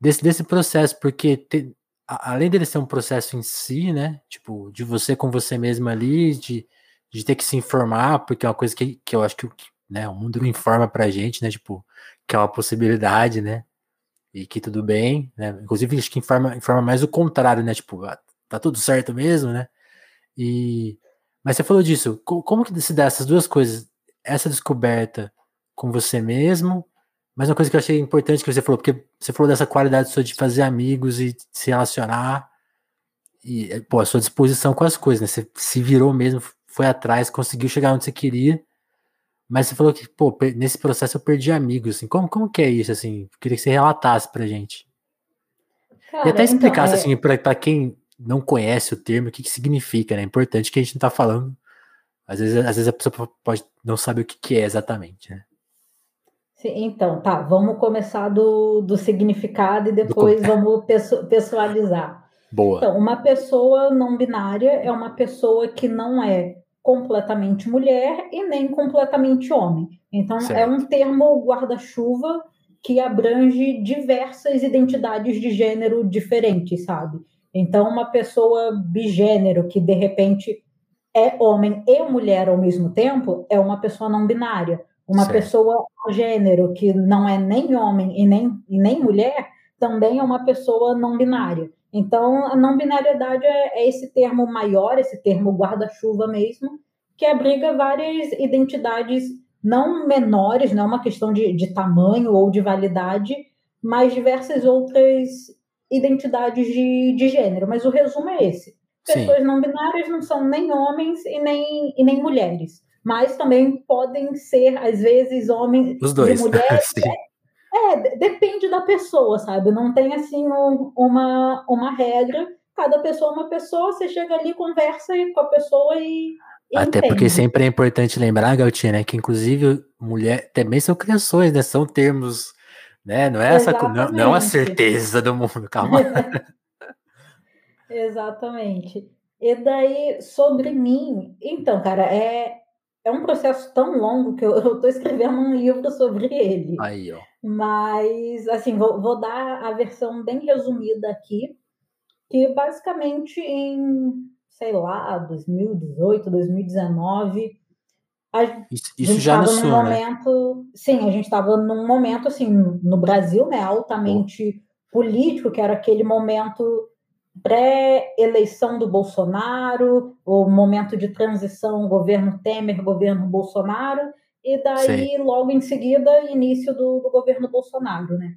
desse, desse processo, porque te, além dele ser um processo em si, né? Tipo, de você com você mesmo ali, de, de ter que se informar, porque é uma coisa que, que eu acho que né, o mundo não informa pra gente, né? Tipo, que é uma possibilidade, né? E que tudo bem, né? Inclusive, acho que informa, informa mais o contrário, né? Tipo, ah, tá tudo certo mesmo, né? E. Mas você falou disso, como que se dá essas duas coisas? Essa descoberta com você mesmo mas uma coisa que eu achei importante que você falou, porque você falou dessa qualidade sua de fazer amigos e se relacionar. E, pô, a sua disposição com as coisas, né? Você se virou mesmo, foi atrás, conseguiu chegar onde você queria. Mas você falou que, pô, nesse processo eu perdi amigos, assim. Como, como que é isso, assim? queria que você relatasse pra gente. Cara, e até então, explicasse, então, é... assim, pra, pra quem não conhece o termo, o que, que significa, né? É importante que a gente não tá falando. Às vezes, às vezes a pessoa pode não saber o que, que é exatamente, né? Então, tá, vamos começar do, do significado e depois do... vamos pessoalizar. Boa. Então, uma pessoa não binária é uma pessoa que não é completamente mulher e nem completamente homem. Então, é certo. é um termo guarda-chuva que abrange diversas identidades de gênero diferentes, sabe? Então, uma pessoa bigênero que de repente é homem e mulher ao mesmo tempo é uma pessoa não binária. Uma certo. pessoa gênero que não é nem homem e nem, e nem mulher também é uma pessoa não binária. Então, a não binariedade é, é esse termo maior, esse termo guarda-chuva mesmo, que abriga várias identidades não menores, não é uma questão de, de tamanho ou de validade, mas diversas outras identidades de, de gênero. Mas o resumo é esse. Pessoas Sim. não binárias não são nem homens e nem, e nem mulheres mas também podem ser, às vezes, homens Os dois. e mulheres. <laughs> é, é, depende da pessoa, sabe? Não tem assim um, uma, uma regra. Cada pessoa é uma pessoa, você chega ali, conversa com a pessoa e. e Até entende. porque sempre é importante lembrar, Galtinha, né, que inclusive mulher também são criações, né? São termos, né? Não é essa não, não a certeza do mundo, calma. <laughs> Exatamente. E daí, sobre mim, então, cara, é, é um processo tão longo que eu <laughs> estou escrevendo um livro sobre ele. Aí, ó. Mas, assim, vou, vou dar a versão bem resumida aqui, que basicamente em, sei lá, 2018, 2019, a isso, isso já no sul, né? momento, né? sim, a gente estava num momento assim no Brasil, né, altamente político, que era aquele momento pré-eleição do Bolsonaro, o momento de transição, governo Temer, governo Bolsonaro, e daí, Sim. logo em seguida, início do, do governo Bolsonaro, né?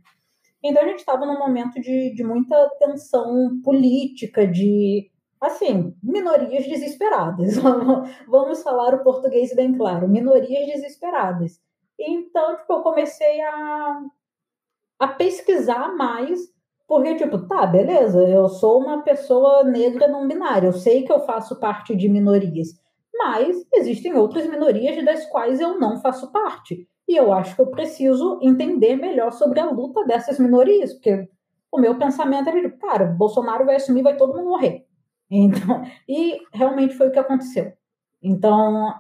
Então a gente estava num momento de, de muita tensão política, de assim, minorias desesperadas. <laughs> Vamos falar o português bem claro, minorias desesperadas. Então, tipo, eu comecei a, a pesquisar mais porque, tipo, tá, beleza, eu sou uma pessoa negra não binária, eu sei que eu faço parte de minorias, mas existem outras minorias das quais eu não faço parte. E eu acho que eu preciso entender melhor sobre a luta dessas minorias, porque o meu pensamento é tipo, cara, Bolsonaro vai assumir, vai todo mundo morrer. Então, <laughs> e realmente foi o que aconteceu. Então.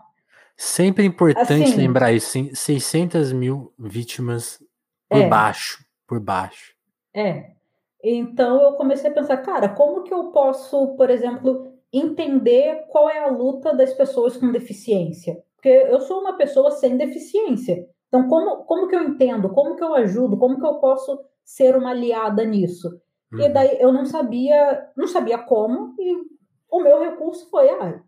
Sempre importante assim, lembrar isso: 600 mil vítimas por é, baixo. Por baixo. É. Então eu comecei a pensar, cara, como que eu posso, por exemplo, entender qual é a luta das pessoas com deficiência? Porque eu sou uma pessoa sem deficiência. Então, como, como que eu entendo? Como que eu ajudo? Como que eu posso ser uma aliada nisso? Uhum. E daí eu não sabia, não sabia como, e o meu recurso foi, ah,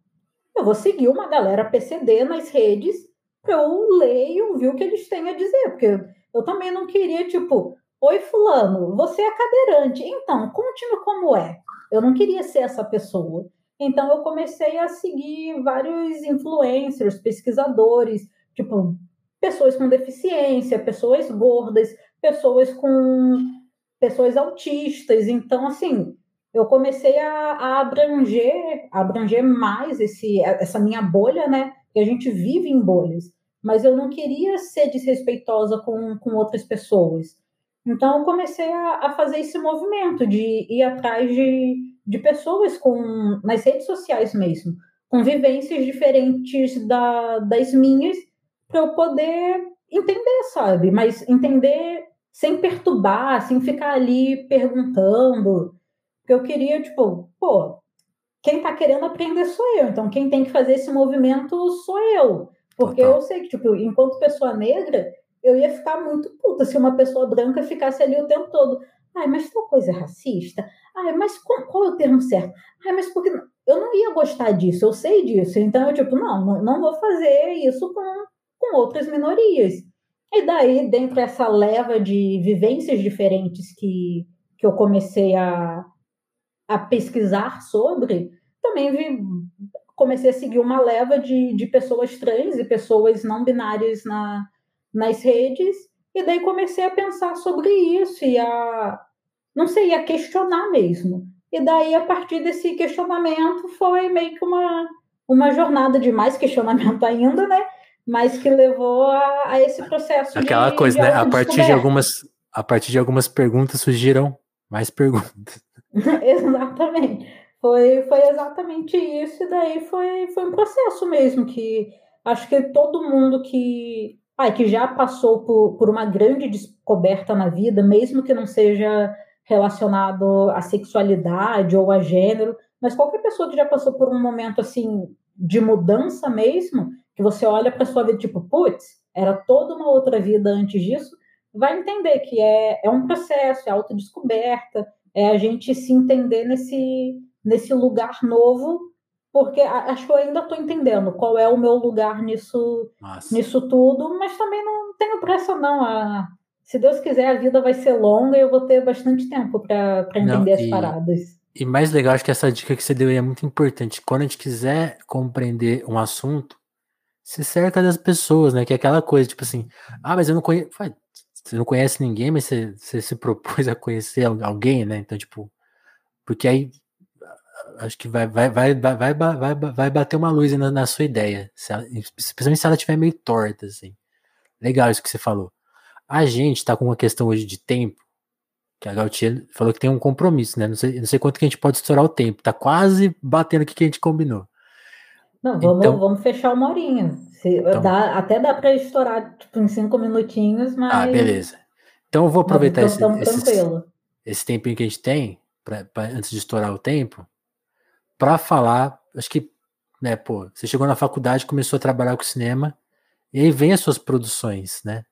eu vou seguir uma galera PCD nas redes para eu ler e ouvir o que eles têm a dizer, porque eu também não queria, tipo, Oi, Fulano, você é cadeirante. Então, conte-me como é. Eu não queria ser essa pessoa. Então eu comecei a seguir vários influencers, pesquisadores, tipo pessoas com deficiência, pessoas gordas, pessoas com pessoas autistas. Então assim, eu comecei a, a abranger, a abranger mais esse, essa minha bolha, né? Que a gente vive em bolhas. Mas eu não queria ser desrespeitosa com, com outras pessoas. Então eu comecei a, a fazer esse movimento de ir atrás de de pessoas com nas redes sociais mesmo, com vivências diferentes da, das minhas, para eu poder entender, sabe? Mas entender sem perturbar, sem ficar ali perguntando. Porque eu queria, tipo, pô, quem está querendo aprender sou eu. Então, quem tem que fazer esse movimento sou eu. Porque Total. eu sei que, tipo, enquanto pessoa negra, eu ia ficar muito puta se uma pessoa branca ficasse ali o tempo todo. Ai, mas tal coisa é racista? Ai, mas qual, qual, é o termo certo? Ai, mas porque eu não ia gostar disso, eu sei disso. Então eu, tipo, não, não, vou fazer isso com, com outras minorias. E daí, dentro dessa leva de vivências diferentes que, que eu comecei a, a pesquisar sobre, também vi, comecei a seguir uma leva de, de pessoas trans e pessoas não binárias na, nas redes, e daí comecei a pensar sobre isso e a, não sei, a questionar mesmo. E daí, a partir desse questionamento, foi meio que uma, uma jornada de mais questionamento <laughs> ainda, né? Mas que levou a, a esse processo Aquela de, coisa, de né? A partir de, algumas, a partir de algumas perguntas surgiram mais perguntas. <laughs> exatamente. Foi, foi exatamente isso, e daí foi, foi um processo mesmo que acho que todo mundo que, ah, que já passou por, por uma grande descoberta na vida, mesmo que não seja relacionado à sexualidade ou a gênero, mas qualquer pessoa que já passou por um momento assim de mudança mesmo, que você olha para sua vida tipo, putz, era toda uma outra vida antes disso, vai entender que é, é um processo, é autodescoberta, é a gente se entender nesse, nesse lugar novo, porque acho que eu ainda estou entendendo qual é o meu lugar nisso, nisso tudo, mas também não tenho pressa não a se Deus quiser, a vida vai ser longa e eu vou ter bastante tempo para entender Não, e, as paradas. E mais legal, acho que essa dica que você deu aí é muito importante. Quando a gente quiser compreender um assunto, se cerca das pessoas, né? Que é aquela coisa, tipo assim, ah, mas eu não conheço. Você não conhece ninguém, mas você, você se propôs a conhecer alguém, né? Então, tipo, porque aí acho que vai, vai, vai, vai, vai, vai, bater uma luz na, na sua ideia. Se ela, especialmente se ela estiver meio torta, assim. Legal isso que você falou. A gente está com uma questão hoje de tempo, que a Gautier falou que tem um compromisso, né? Não sei, não sei quanto que a gente pode estourar o tempo. Tá quase batendo o que a gente combinou. Não, vamos, então, vamos fechar uma horinha. Se, então, dá, até dá para estourar tipo, em cinco minutinhos, mas. Ah, beleza. Então eu vou aproveitar esse, esse, esse tempinho que a gente tem, pra, pra, antes de estourar o tempo, para falar. Acho que, né, pô, você chegou na faculdade, começou a trabalhar com cinema, e aí vem as suas produções, né?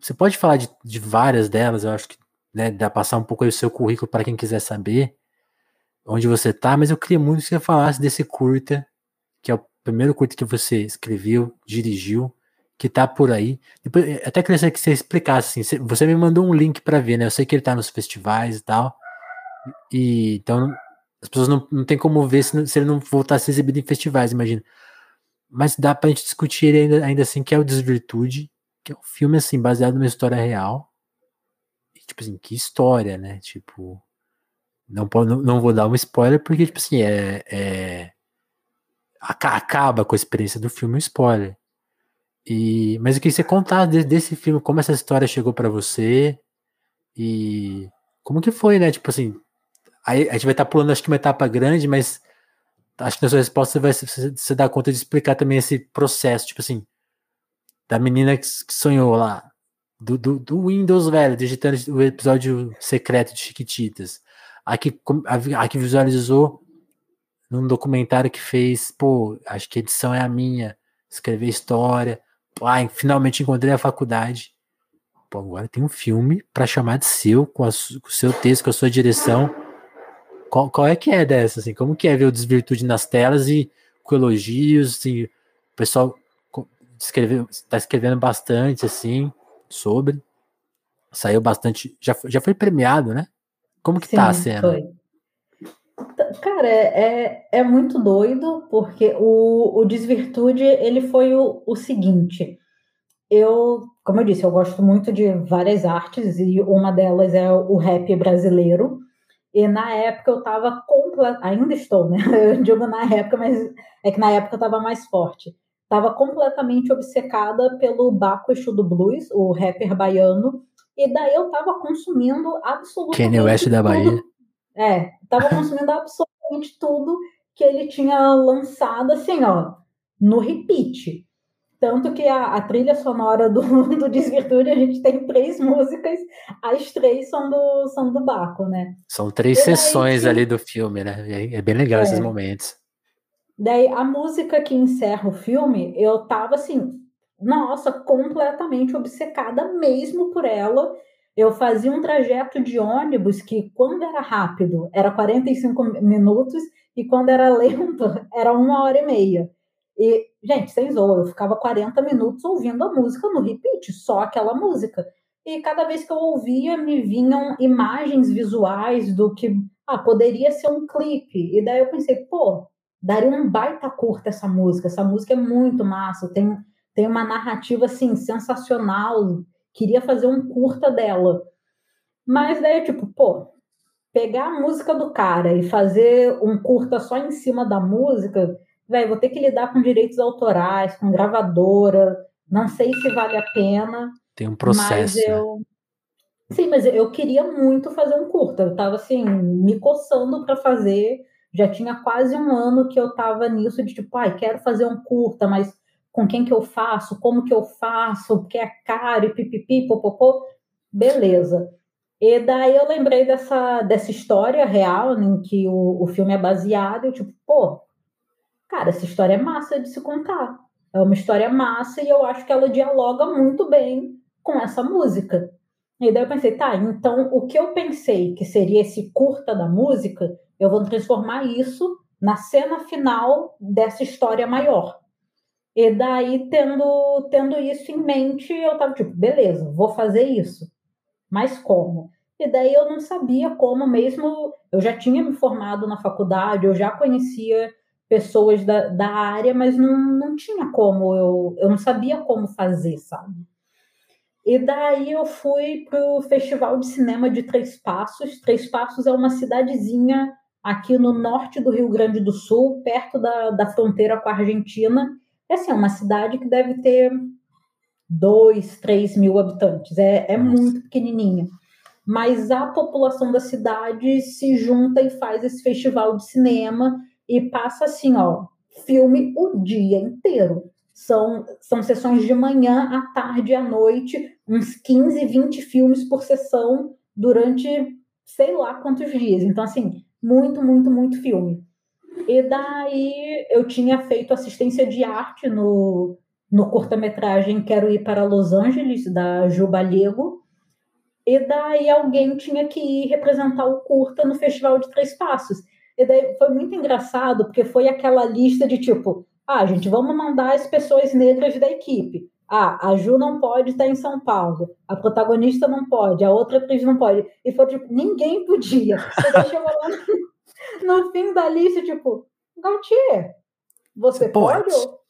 Você pode falar de, de várias delas, eu acho que né, dá passar um pouco aí o seu currículo para quem quiser saber onde você tá, mas eu queria muito que você falasse desse curta, que é o primeiro curta que você escreveu, dirigiu, que tá por aí. Depois, até queria que você explicasse assim, você me mandou um link para ver, né? Eu sei que ele tá nos festivais e tal. E então as pessoas não, não tem como ver se, se ele não voltar a ser exibido em festivais, imagina. Mas dá pra gente discutir ele ainda, ainda assim, que é o Desvirtude, que é um filme, assim, baseado numa história real. E, tipo assim, que história, né? Tipo. Não, não, não vou dar um spoiler, porque, tipo assim, é. é acaba com a experiência do filme um spoiler. E, mas eu queria que você contar desse filme, como essa história chegou para você e como que foi, né? Tipo assim, aí a gente vai estar tá pulando acho que uma etapa grande, mas acho que na sua resposta você vai se, dar conta de explicar também esse processo, tipo assim, da menina que, sonhou lá, do, do, do, Windows, velho, digitando o episódio secreto de Chiquititas. A que, a, a que visualizou num documentário que fez, pô, acho que a edição é a minha, escrever história, ai, finalmente encontrei a faculdade. Pô, agora tem um filme para chamar de seu, com, a, com, o seu texto, com a sua direção. Qual, qual é que é dessa, assim? Como que é ver o Desvirtude nas telas e com elogios, e o pessoal está escrevendo bastante assim sobre. Saiu bastante, já, já foi premiado, né? Como que Sim, tá a cena? Foi. Cara, é, é muito doido, porque o, o Desvirtude, ele foi o, o seguinte, eu, como eu disse, eu gosto muito de várias artes, e uma delas é o rap brasileiro, e na época eu estava completamente. Ainda estou, né? <laughs> Eu digo na época, mas é que na época eu estava mais forte. Estava completamente obcecada pelo Baco Exu do Blues, o rapper baiano. E daí eu estava consumindo absolutamente. Kanye West da Bahia. É, estava consumindo <laughs> absolutamente tudo que ele tinha lançado, assim, ó, no repeat. Tanto que a, a trilha sonora do, <laughs> do Desvirtude, a gente tem três músicas, as três são do, são do Baco, né? São três e sessões daí, ali do filme, né? É bem legal é. esses momentos. Daí, a música que encerra o filme, eu tava assim, nossa, completamente obcecada mesmo por ela. Eu fazia um trajeto de ônibus que, quando era rápido, era 45 minutos, e quando era lento, <laughs> era uma hora e meia. E, gente, sem zoa, eu ficava 40 minutos ouvindo a música no repeat, só aquela música. E cada vez que eu ouvia, me vinham imagens visuais do que ah, poderia ser um clipe. E daí eu pensei, pô, daria um baita curta essa música. Essa música é muito massa, tem, tem uma narrativa assim sensacional. Queria fazer um curta dela. Mas daí, tipo, pô, pegar a música do cara e fazer um curta só em cima da música velho, vou ter que lidar com direitos autorais, com gravadora, não sei se vale a pena. Tem um processo. Mas né? eu... Sim, mas eu queria muito fazer um curta. Eu tava assim, me coçando para fazer. Já tinha quase um ano que eu tava nisso de tipo, ai, quero fazer um curta, mas com quem que eu faço? Como que eu faço? Porque é caro e pipipi, popopô. Beleza. E daí eu lembrei dessa, dessa história real em que o, o filme é baseado, e tipo, pô, cara, essa história é massa de se contar. É uma história massa e eu acho que ela dialoga muito bem com essa música. E daí eu pensei, tá, então o que eu pensei que seria esse curta da música, eu vou transformar isso na cena final dessa história maior. E daí, tendo, tendo isso em mente, eu tava tipo, beleza, vou fazer isso. Mas como? E daí eu não sabia como, mesmo eu já tinha me formado na faculdade, eu já conhecia pessoas da, da área, mas não, não tinha como, eu, eu não sabia como fazer, sabe? E daí eu fui para o Festival de Cinema de Três Passos. Três Passos é uma cidadezinha aqui no norte do Rio Grande do Sul, perto da, da fronteira com a Argentina. É assim, é uma cidade que deve ter dois, três mil habitantes. É, é muito pequenininha. Mas a população da cidade se junta e faz esse festival de cinema e passa assim, ó, filme o dia inteiro. São, são sessões de manhã, à tarde e à noite, uns 15, 20 filmes por sessão durante sei lá quantos dias. Então, assim, muito, muito, muito filme. E daí eu tinha feito assistência de arte no, no curta-metragem Quero Ir para Los Angeles, da Ju Balego. E daí alguém tinha que ir representar o curta no Festival de Três Passos. E daí foi muito engraçado, porque foi aquela lista de tipo, ah, gente, vamos mandar as pessoas negras da equipe. Ah, a Ju não pode estar em São Paulo, a protagonista não pode, a outra atriz não pode. E foi tipo, ninguém podia. E daí chegou lá no, <laughs> no fim da lista, tipo, Gautier, você, pode? pode?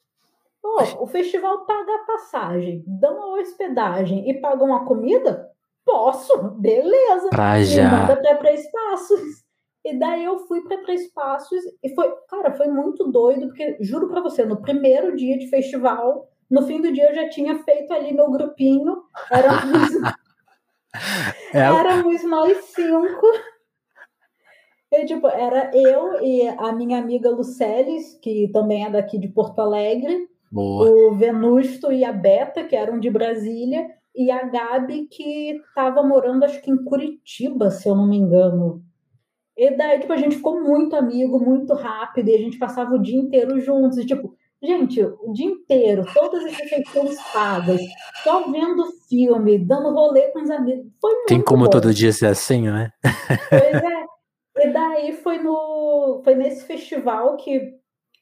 Oh, o festival paga a passagem, dão a hospedagem e pagam a comida? Posso, beleza. Pra já. E manda para três passos. E daí eu fui para Três Passos e foi, cara, foi muito doido, porque juro para você, no primeiro dia de festival, no fim do dia eu já tinha feito ali meu grupinho, éramos, <laughs> é. éramos nós cinco. E, tipo, era eu e a minha amiga Luceles, que também é daqui de Porto Alegre, Boa. o Venusto e a Beta, que eram de Brasília, e a Gabi, que estava morando, acho que em Curitiba, se eu não me engano. E daí, tipo, a gente ficou muito amigo, muito rápido, e a gente passava o dia inteiro juntos. E, tipo, gente, o dia inteiro, todas as refeições pagas, só vendo filme, dando rolê com os amigos. Foi muito Tem como bom. todo dia ser assim, né? Pois é. E daí foi no. Foi nesse festival que,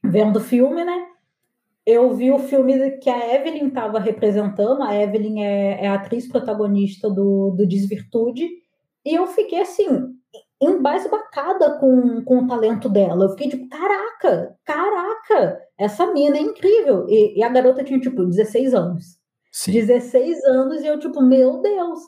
vendo filme, né? Eu vi o filme que a Evelyn estava representando. A Evelyn é, é a atriz protagonista do, do Desvirtude. E eu fiquei assim, embasbacada com, com o talento dela. Eu fiquei tipo, caraca, caraca, essa mina é incrível. E, e a garota tinha, tipo, 16 anos. Sim. 16 anos e eu, tipo, meu Deus.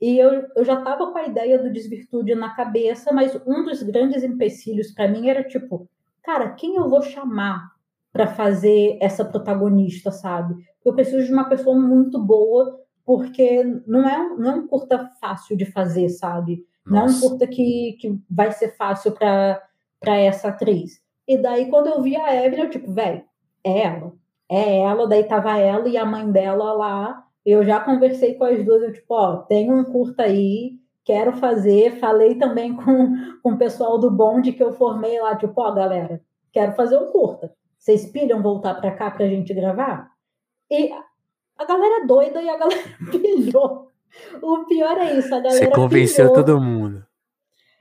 E eu, eu já tava com a ideia do Desvirtude na cabeça, mas um dos grandes empecilhos para mim era, tipo, cara, quem eu vou chamar para fazer essa protagonista, sabe? Eu preciso de uma pessoa muito boa, porque não é, não é um curta fácil de fazer, sabe? Não é um curta que, que vai ser fácil para essa atriz. E daí, quando eu vi a Evelyn, eu, tipo, velho, é ela. É ela, daí tava ela e a mãe dela lá. Eu já conversei com as duas, eu, tipo, ó, tem um curta aí, quero fazer. Falei também <laughs> com, com o pessoal do bonde que eu formei lá, tipo, ó, galera, quero fazer um curta. Vocês pilham voltar para cá pra gente gravar? E a galera é doida e a galera <laughs> pilhou. O pior é isso, a galera Você convenceu pilhou. todo mundo.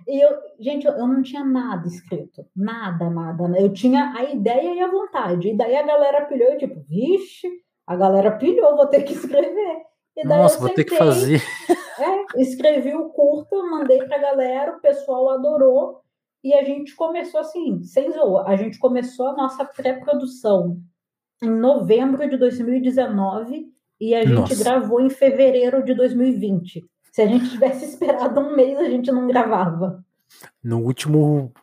E eu, gente, eu, eu, não tinha nada escrito. Nada, nada. Eu tinha a ideia e a vontade. E daí a galera pilhou e tipo, vixe, a galera pilhou, vou ter que escrever. E daí Nossa, vou ter que fazer. É, escrevi o curto, mandei pra galera, o pessoal adorou. E a gente começou assim, sem zoa. A gente começou a nossa pré-produção em novembro de 2019 e a gente Nossa. gravou em fevereiro de 2020. Se a gente tivesse <laughs> esperado um mês, a gente não gravava. No último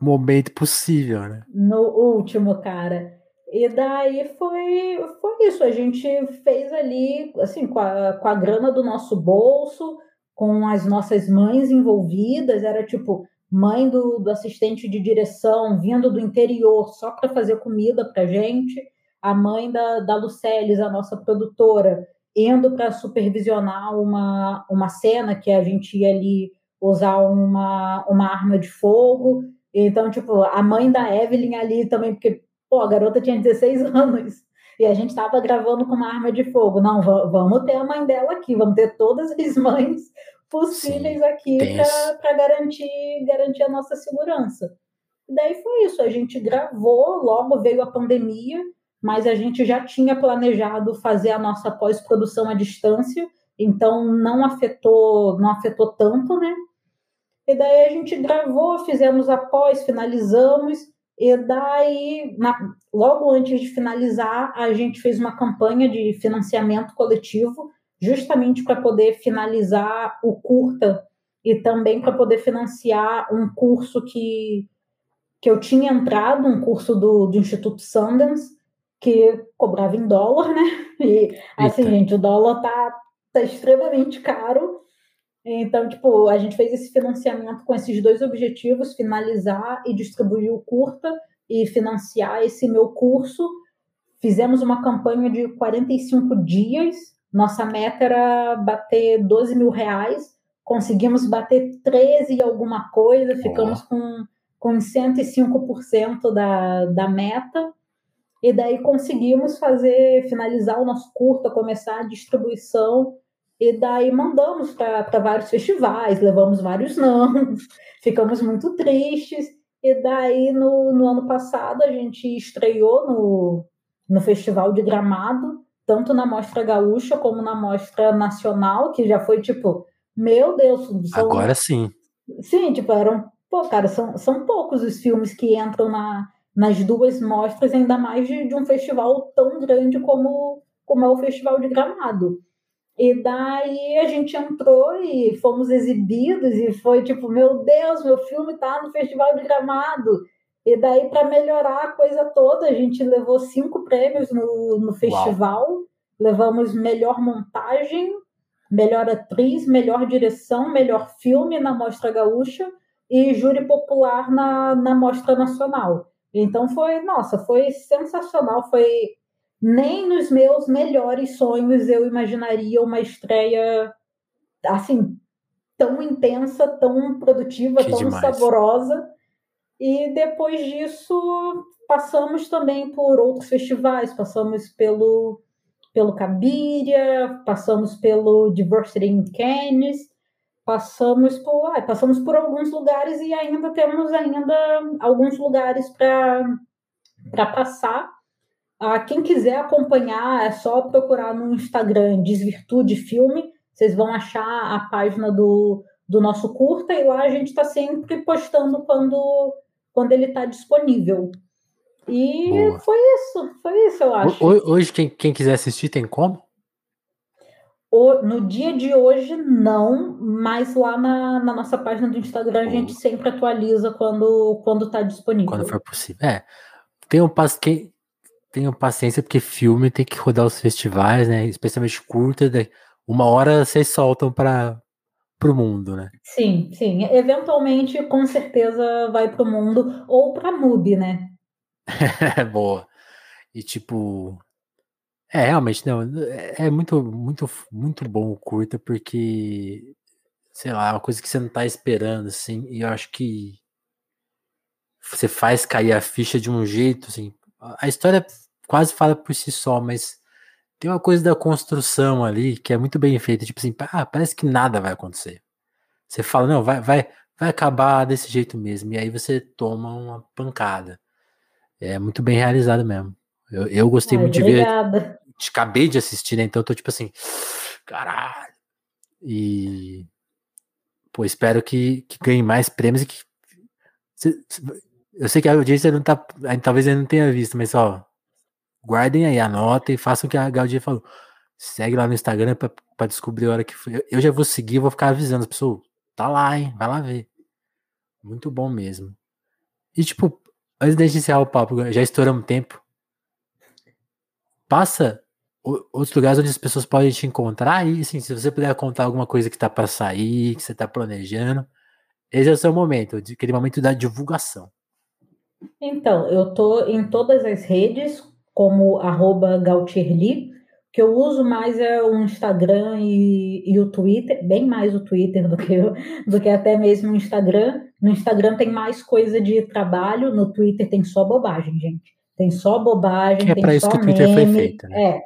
momento possível, né? No último, cara. E daí foi, foi isso. A gente fez ali, assim, com a, com a grana do nosso bolso, com as nossas mães envolvidas. Era tipo, mãe do, do assistente de direção vindo do interior só para fazer comida para gente, a mãe da, da Luceles, a nossa produtora, indo para supervisionar uma, uma cena que a gente ia ali usar uma, uma arma de fogo. Então, tipo, a mãe da Evelyn ali também, porque, pô, a garota tinha 16 <laughs> anos e a gente estava gravando com uma arma de fogo. Não, vamos ter a mãe dela aqui, vamos ter todas as mães possíveis Sim, aqui para garantir, garantir a nossa segurança. E daí foi isso, a gente gravou, logo veio a pandemia, mas a gente já tinha planejado fazer a nossa pós-produção à distância, então não afetou, não afetou tanto, né? E daí a gente gravou, fizemos a pós, finalizamos, e daí, na, logo antes de finalizar, a gente fez uma campanha de financiamento coletivo justamente para poder finalizar o curta e também para poder financiar um curso que, que eu tinha entrado, um curso do, do Instituto Sundance, que cobrava em dólar, né? <laughs> E assim, Eita. gente, o dólar tá, tá extremamente caro. Então, tipo, a gente fez esse financiamento com esses dois objetivos: finalizar e distribuir o curta e financiar esse meu curso. Fizemos uma campanha de 45 dias nossa meta era bater 12 mil reais, conseguimos bater 13 e alguma coisa, ficamos com, com 105% da, da meta. E daí conseguimos fazer, finalizar o nosso curta, começar a distribuição. E daí mandamos para vários festivais, levamos vários <laughs> não, ficamos muito tristes. E daí, no, no ano passado, a gente estreou no, no Festival de Gramado, tanto na mostra gaúcha como na mostra nacional, que já foi tipo, meu Deus. São... Agora sim. Sim, tipo, eram, pô, cara, são, são poucos os filmes que entram na, nas duas mostras, ainda mais de, de um festival tão grande como, como é o Festival de Gramado. E daí a gente entrou e fomos exibidos, e foi tipo, meu Deus, meu filme tá no Festival de Gramado. E daí, para melhorar a coisa toda, a gente levou cinco prêmios no, no festival. Uau. Levamos melhor montagem, melhor atriz, melhor direção, melhor filme na Mostra Gaúcha e júri popular na, na Mostra Nacional. Então foi, nossa, foi sensacional. Foi nem nos meus melhores sonhos eu imaginaria uma estreia assim tão intensa, tão produtiva, que tão demais. saborosa. E depois disso, passamos também por outros festivais, passamos pelo, pelo Cabiria, passamos pelo Diversity in Cannes, passamos por, ah, passamos por alguns lugares e ainda temos ainda alguns lugares para passar. Ah, quem quiser acompanhar, é só procurar no Instagram Desvirtude Filme, vocês vão achar a página do, do nosso curta, e lá a gente está sempre postando quando, quando ele está disponível. E Boa. foi isso, foi isso, eu acho. Hoje, quem, quem quiser assistir, tem como? O, no dia de hoje, não, mas lá na, na nossa página do Instagram a gente sempre atualiza quando, quando tá disponível. Quando for possível. É. Tenham, quem, tenham paciência, porque filme tem que rodar os festivais, né? Especialmente curta. Uma hora vocês soltam para o mundo, né? Sim, sim. Eventualmente, com certeza, vai para o mundo ou para MUBI, né? <laughs> Boa. E tipo. É, realmente, não. É, é muito, muito, muito bom o curta, porque. Sei lá, é uma coisa que você não tá esperando, assim. E eu acho que. Você faz cair a ficha de um jeito, assim. A história quase fala por si só, mas tem uma coisa da construção ali que é muito bem feita. Tipo assim, ah, parece que nada vai acontecer. Você fala, não, vai, vai, vai acabar desse jeito mesmo. E aí você toma uma pancada. É muito bem realizado mesmo. Eu, eu gostei Ai, muito de ver. Acabei de assistir, né? Então eu tô tipo assim, caralho. E. Pô, espero que, que ganhe mais prêmios e que. Eu sei que a audiência não tá. Talvez ele não tenha visto, mas ó. Guardem aí, anotem e façam o que a Gaudia falou. Segue lá no Instagram para descobrir a hora que foi. Eu já vou seguir, vou ficar avisando as pessoas. Tá lá, hein? Vai lá ver. Muito bom mesmo. E tipo, antes de iniciar o papo, já estouramos tempo. Passa outros lugares onde as pessoas podem te encontrar e assim, se você puder contar alguma coisa que tá para sair, que você tá planejando, esse é o seu momento, aquele momento da divulgação. Então, eu tô em todas as redes como arroba Gautierli, que eu uso mais é o Instagram e, e, o Twitter, bem mais o Twitter do que, do que até mesmo o Instagram. No Instagram tem mais coisa de trabalho, no Twitter tem só bobagem, gente. Tem só bobagem, que é tem só isso que o Twitter foi feito, né? É.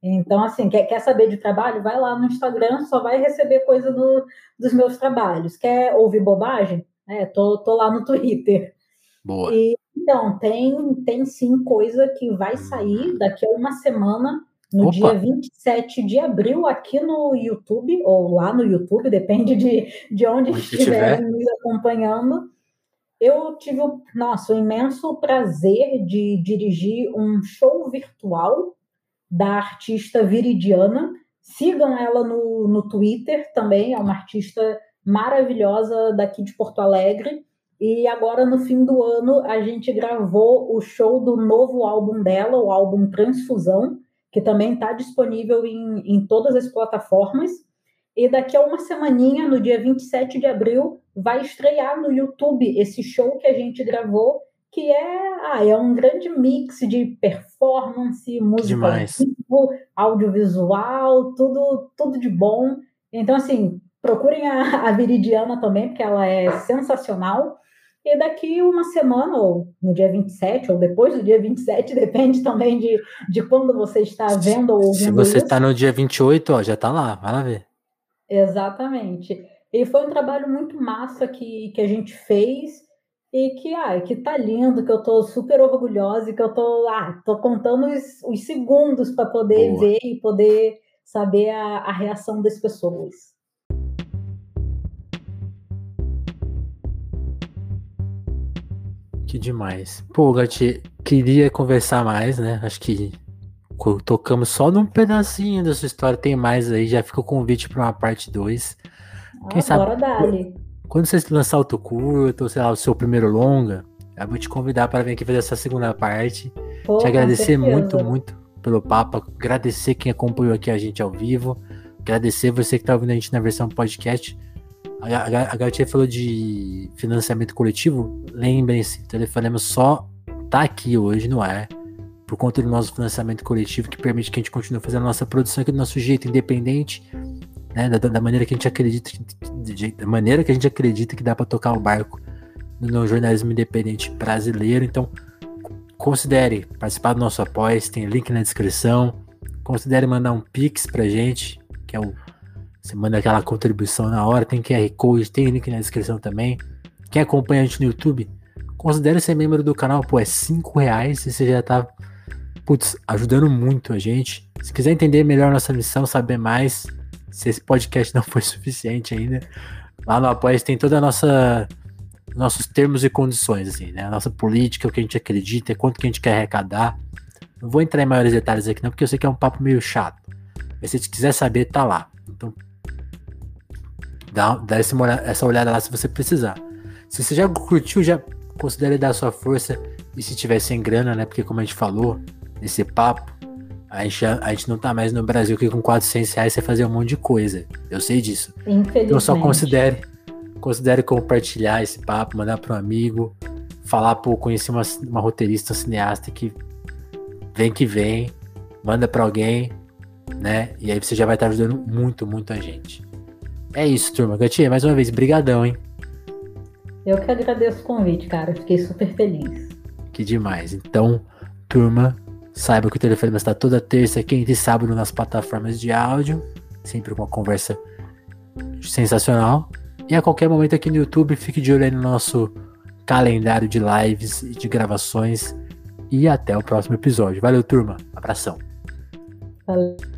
Então, assim, quer, quer saber de trabalho? Vai lá no Instagram, só vai receber coisa do, dos meus trabalhos. Quer ouvir bobagem? É, tô, tô lá no Twitter. Boa. E, então, tem, tem sim coisa que vai sair daqui a uma semana no Opa. dia 27 de abril aqui no YouTube, ou lá no YouTube, depende de, de onde, onde estiverem me acompanhando. Eu tive nossa, o imenso prazer de dirigir um show virtual da artista Viridiana. Sigam ela no, no Twitter também, é uma artista maravilhosa daqui de Porto Alegre. E agora, no fim do ano, a gente gravou o show do novo álbum dela, o álbum Transfusão, que também está disponível em, em todas as plataformas. E daqui a uma semaninha, no dia 27 de abril, vai estrear no YouTube esse show que a gente gravou, que é, ah, é um grande mix de performance, música, vivo, audiovisual, tudo, tudo de bom. Então, assim, procurem a, a Viridiana também, porque ela é sensacional. E daqui uma semana, ou no dia 27, ou depois do dia 27, <laughs> depende também de, de quando você está vendo ou ouvindo. Se você está no dia 28, ó, já está lá, vai lá ver. Exatamente. E foi um trabalho muito massa que, que a gente fez e que, ah, que tá lindo, que eu tô super orgulhosa e que eu tô, ah, tô contando os, os segundos para poder Boa. ver e poder saber a, a reação das pessoas. Que demais. Pô, Gati, queria conversar mais, né? Acho que tocamos só num pedacinho da sua história. Tem mais aí, já fica o convite para uma parte 2. Quem ah, sabe? Dali. Quando você lançar o teu curto, ou sei lá, o seu primeiro longa, eu vou te convidar para vir aqui fazer essa segunda parte. Pô, te agradecer muito, muito pelo papo. Agradecer quem acompanhou aqui a gente ao vivo. Agradecer você que está ouvindo a gente na versão podcast. A, a falou de financiamento coletivo. Lembrem-se, o Telefonema só tá aqui hoje no ar por conta do nosso financiamento coletivo que permite que a gente continue fazendo a nossa produção aqui do nosso jeito, independente, né, da, da maneira que a gente acredita, da maneira que a gente acredita que dá para tocar o barco no jornalismo independente brasileiro. Então, considere participar do nosso apoio, tem link na descrição. Considere mandar um pix pra gente, que é o você manda aquela contribuição na hora, tem QR Code, tem link na descrição também. Quem acompanha a gente no YouTube, considere ser membro do canal, pô, é 5 reais e você já tá, putz, ajudando muito a gente. Se quiser entender melhor nossa missão, saber mais, se esse podcast não foi <laughs> suficiente ainda, Lá no Apoia tem toda a nossa nossos termos e condições, assim, né? A nossa política, o que a gente acredita, quanto que a gente quer arrecadar. Não vou entrar em maiores detalhes aqui, não, porque eu sei que é um papo meio chato. Mas se você quiser saber, tá lá. Então, dá, dá essa, essa olhada lá se você precisar. Se você já curtiu, já considere dar sua força. E se tiver sem grana, né? Porque como a gente falou nesse papo, a gente, a gente não tá mais no Brasil que com 400 reais você fazer um monte de coisa. Eu sei disso. Então só considere, considere compartilhar esse papo, mandar para um amigo, falar, pô, conheci uma, uma roteirista, um cineasta que vem que vem, manda para alguém, né? E aí você já vai estar tá ajudando muito, muito a gente. É isso, turma. Gatinha, mais uma vez, brigadão, hein? Eu que agradeço o convite, cara. Fiquei super feliz. Que demais. Então, turma, saiba que o telefone está toda terça, quinta e sábado nas plataformas de áudio. Sempre uma conversa sensacional. E a qualquer momento aqui no YouTube, fique de olho aí no nosso calendário de lives e de gravações. E até o próximo episódio. Valeu, turma. Abração. Valeu.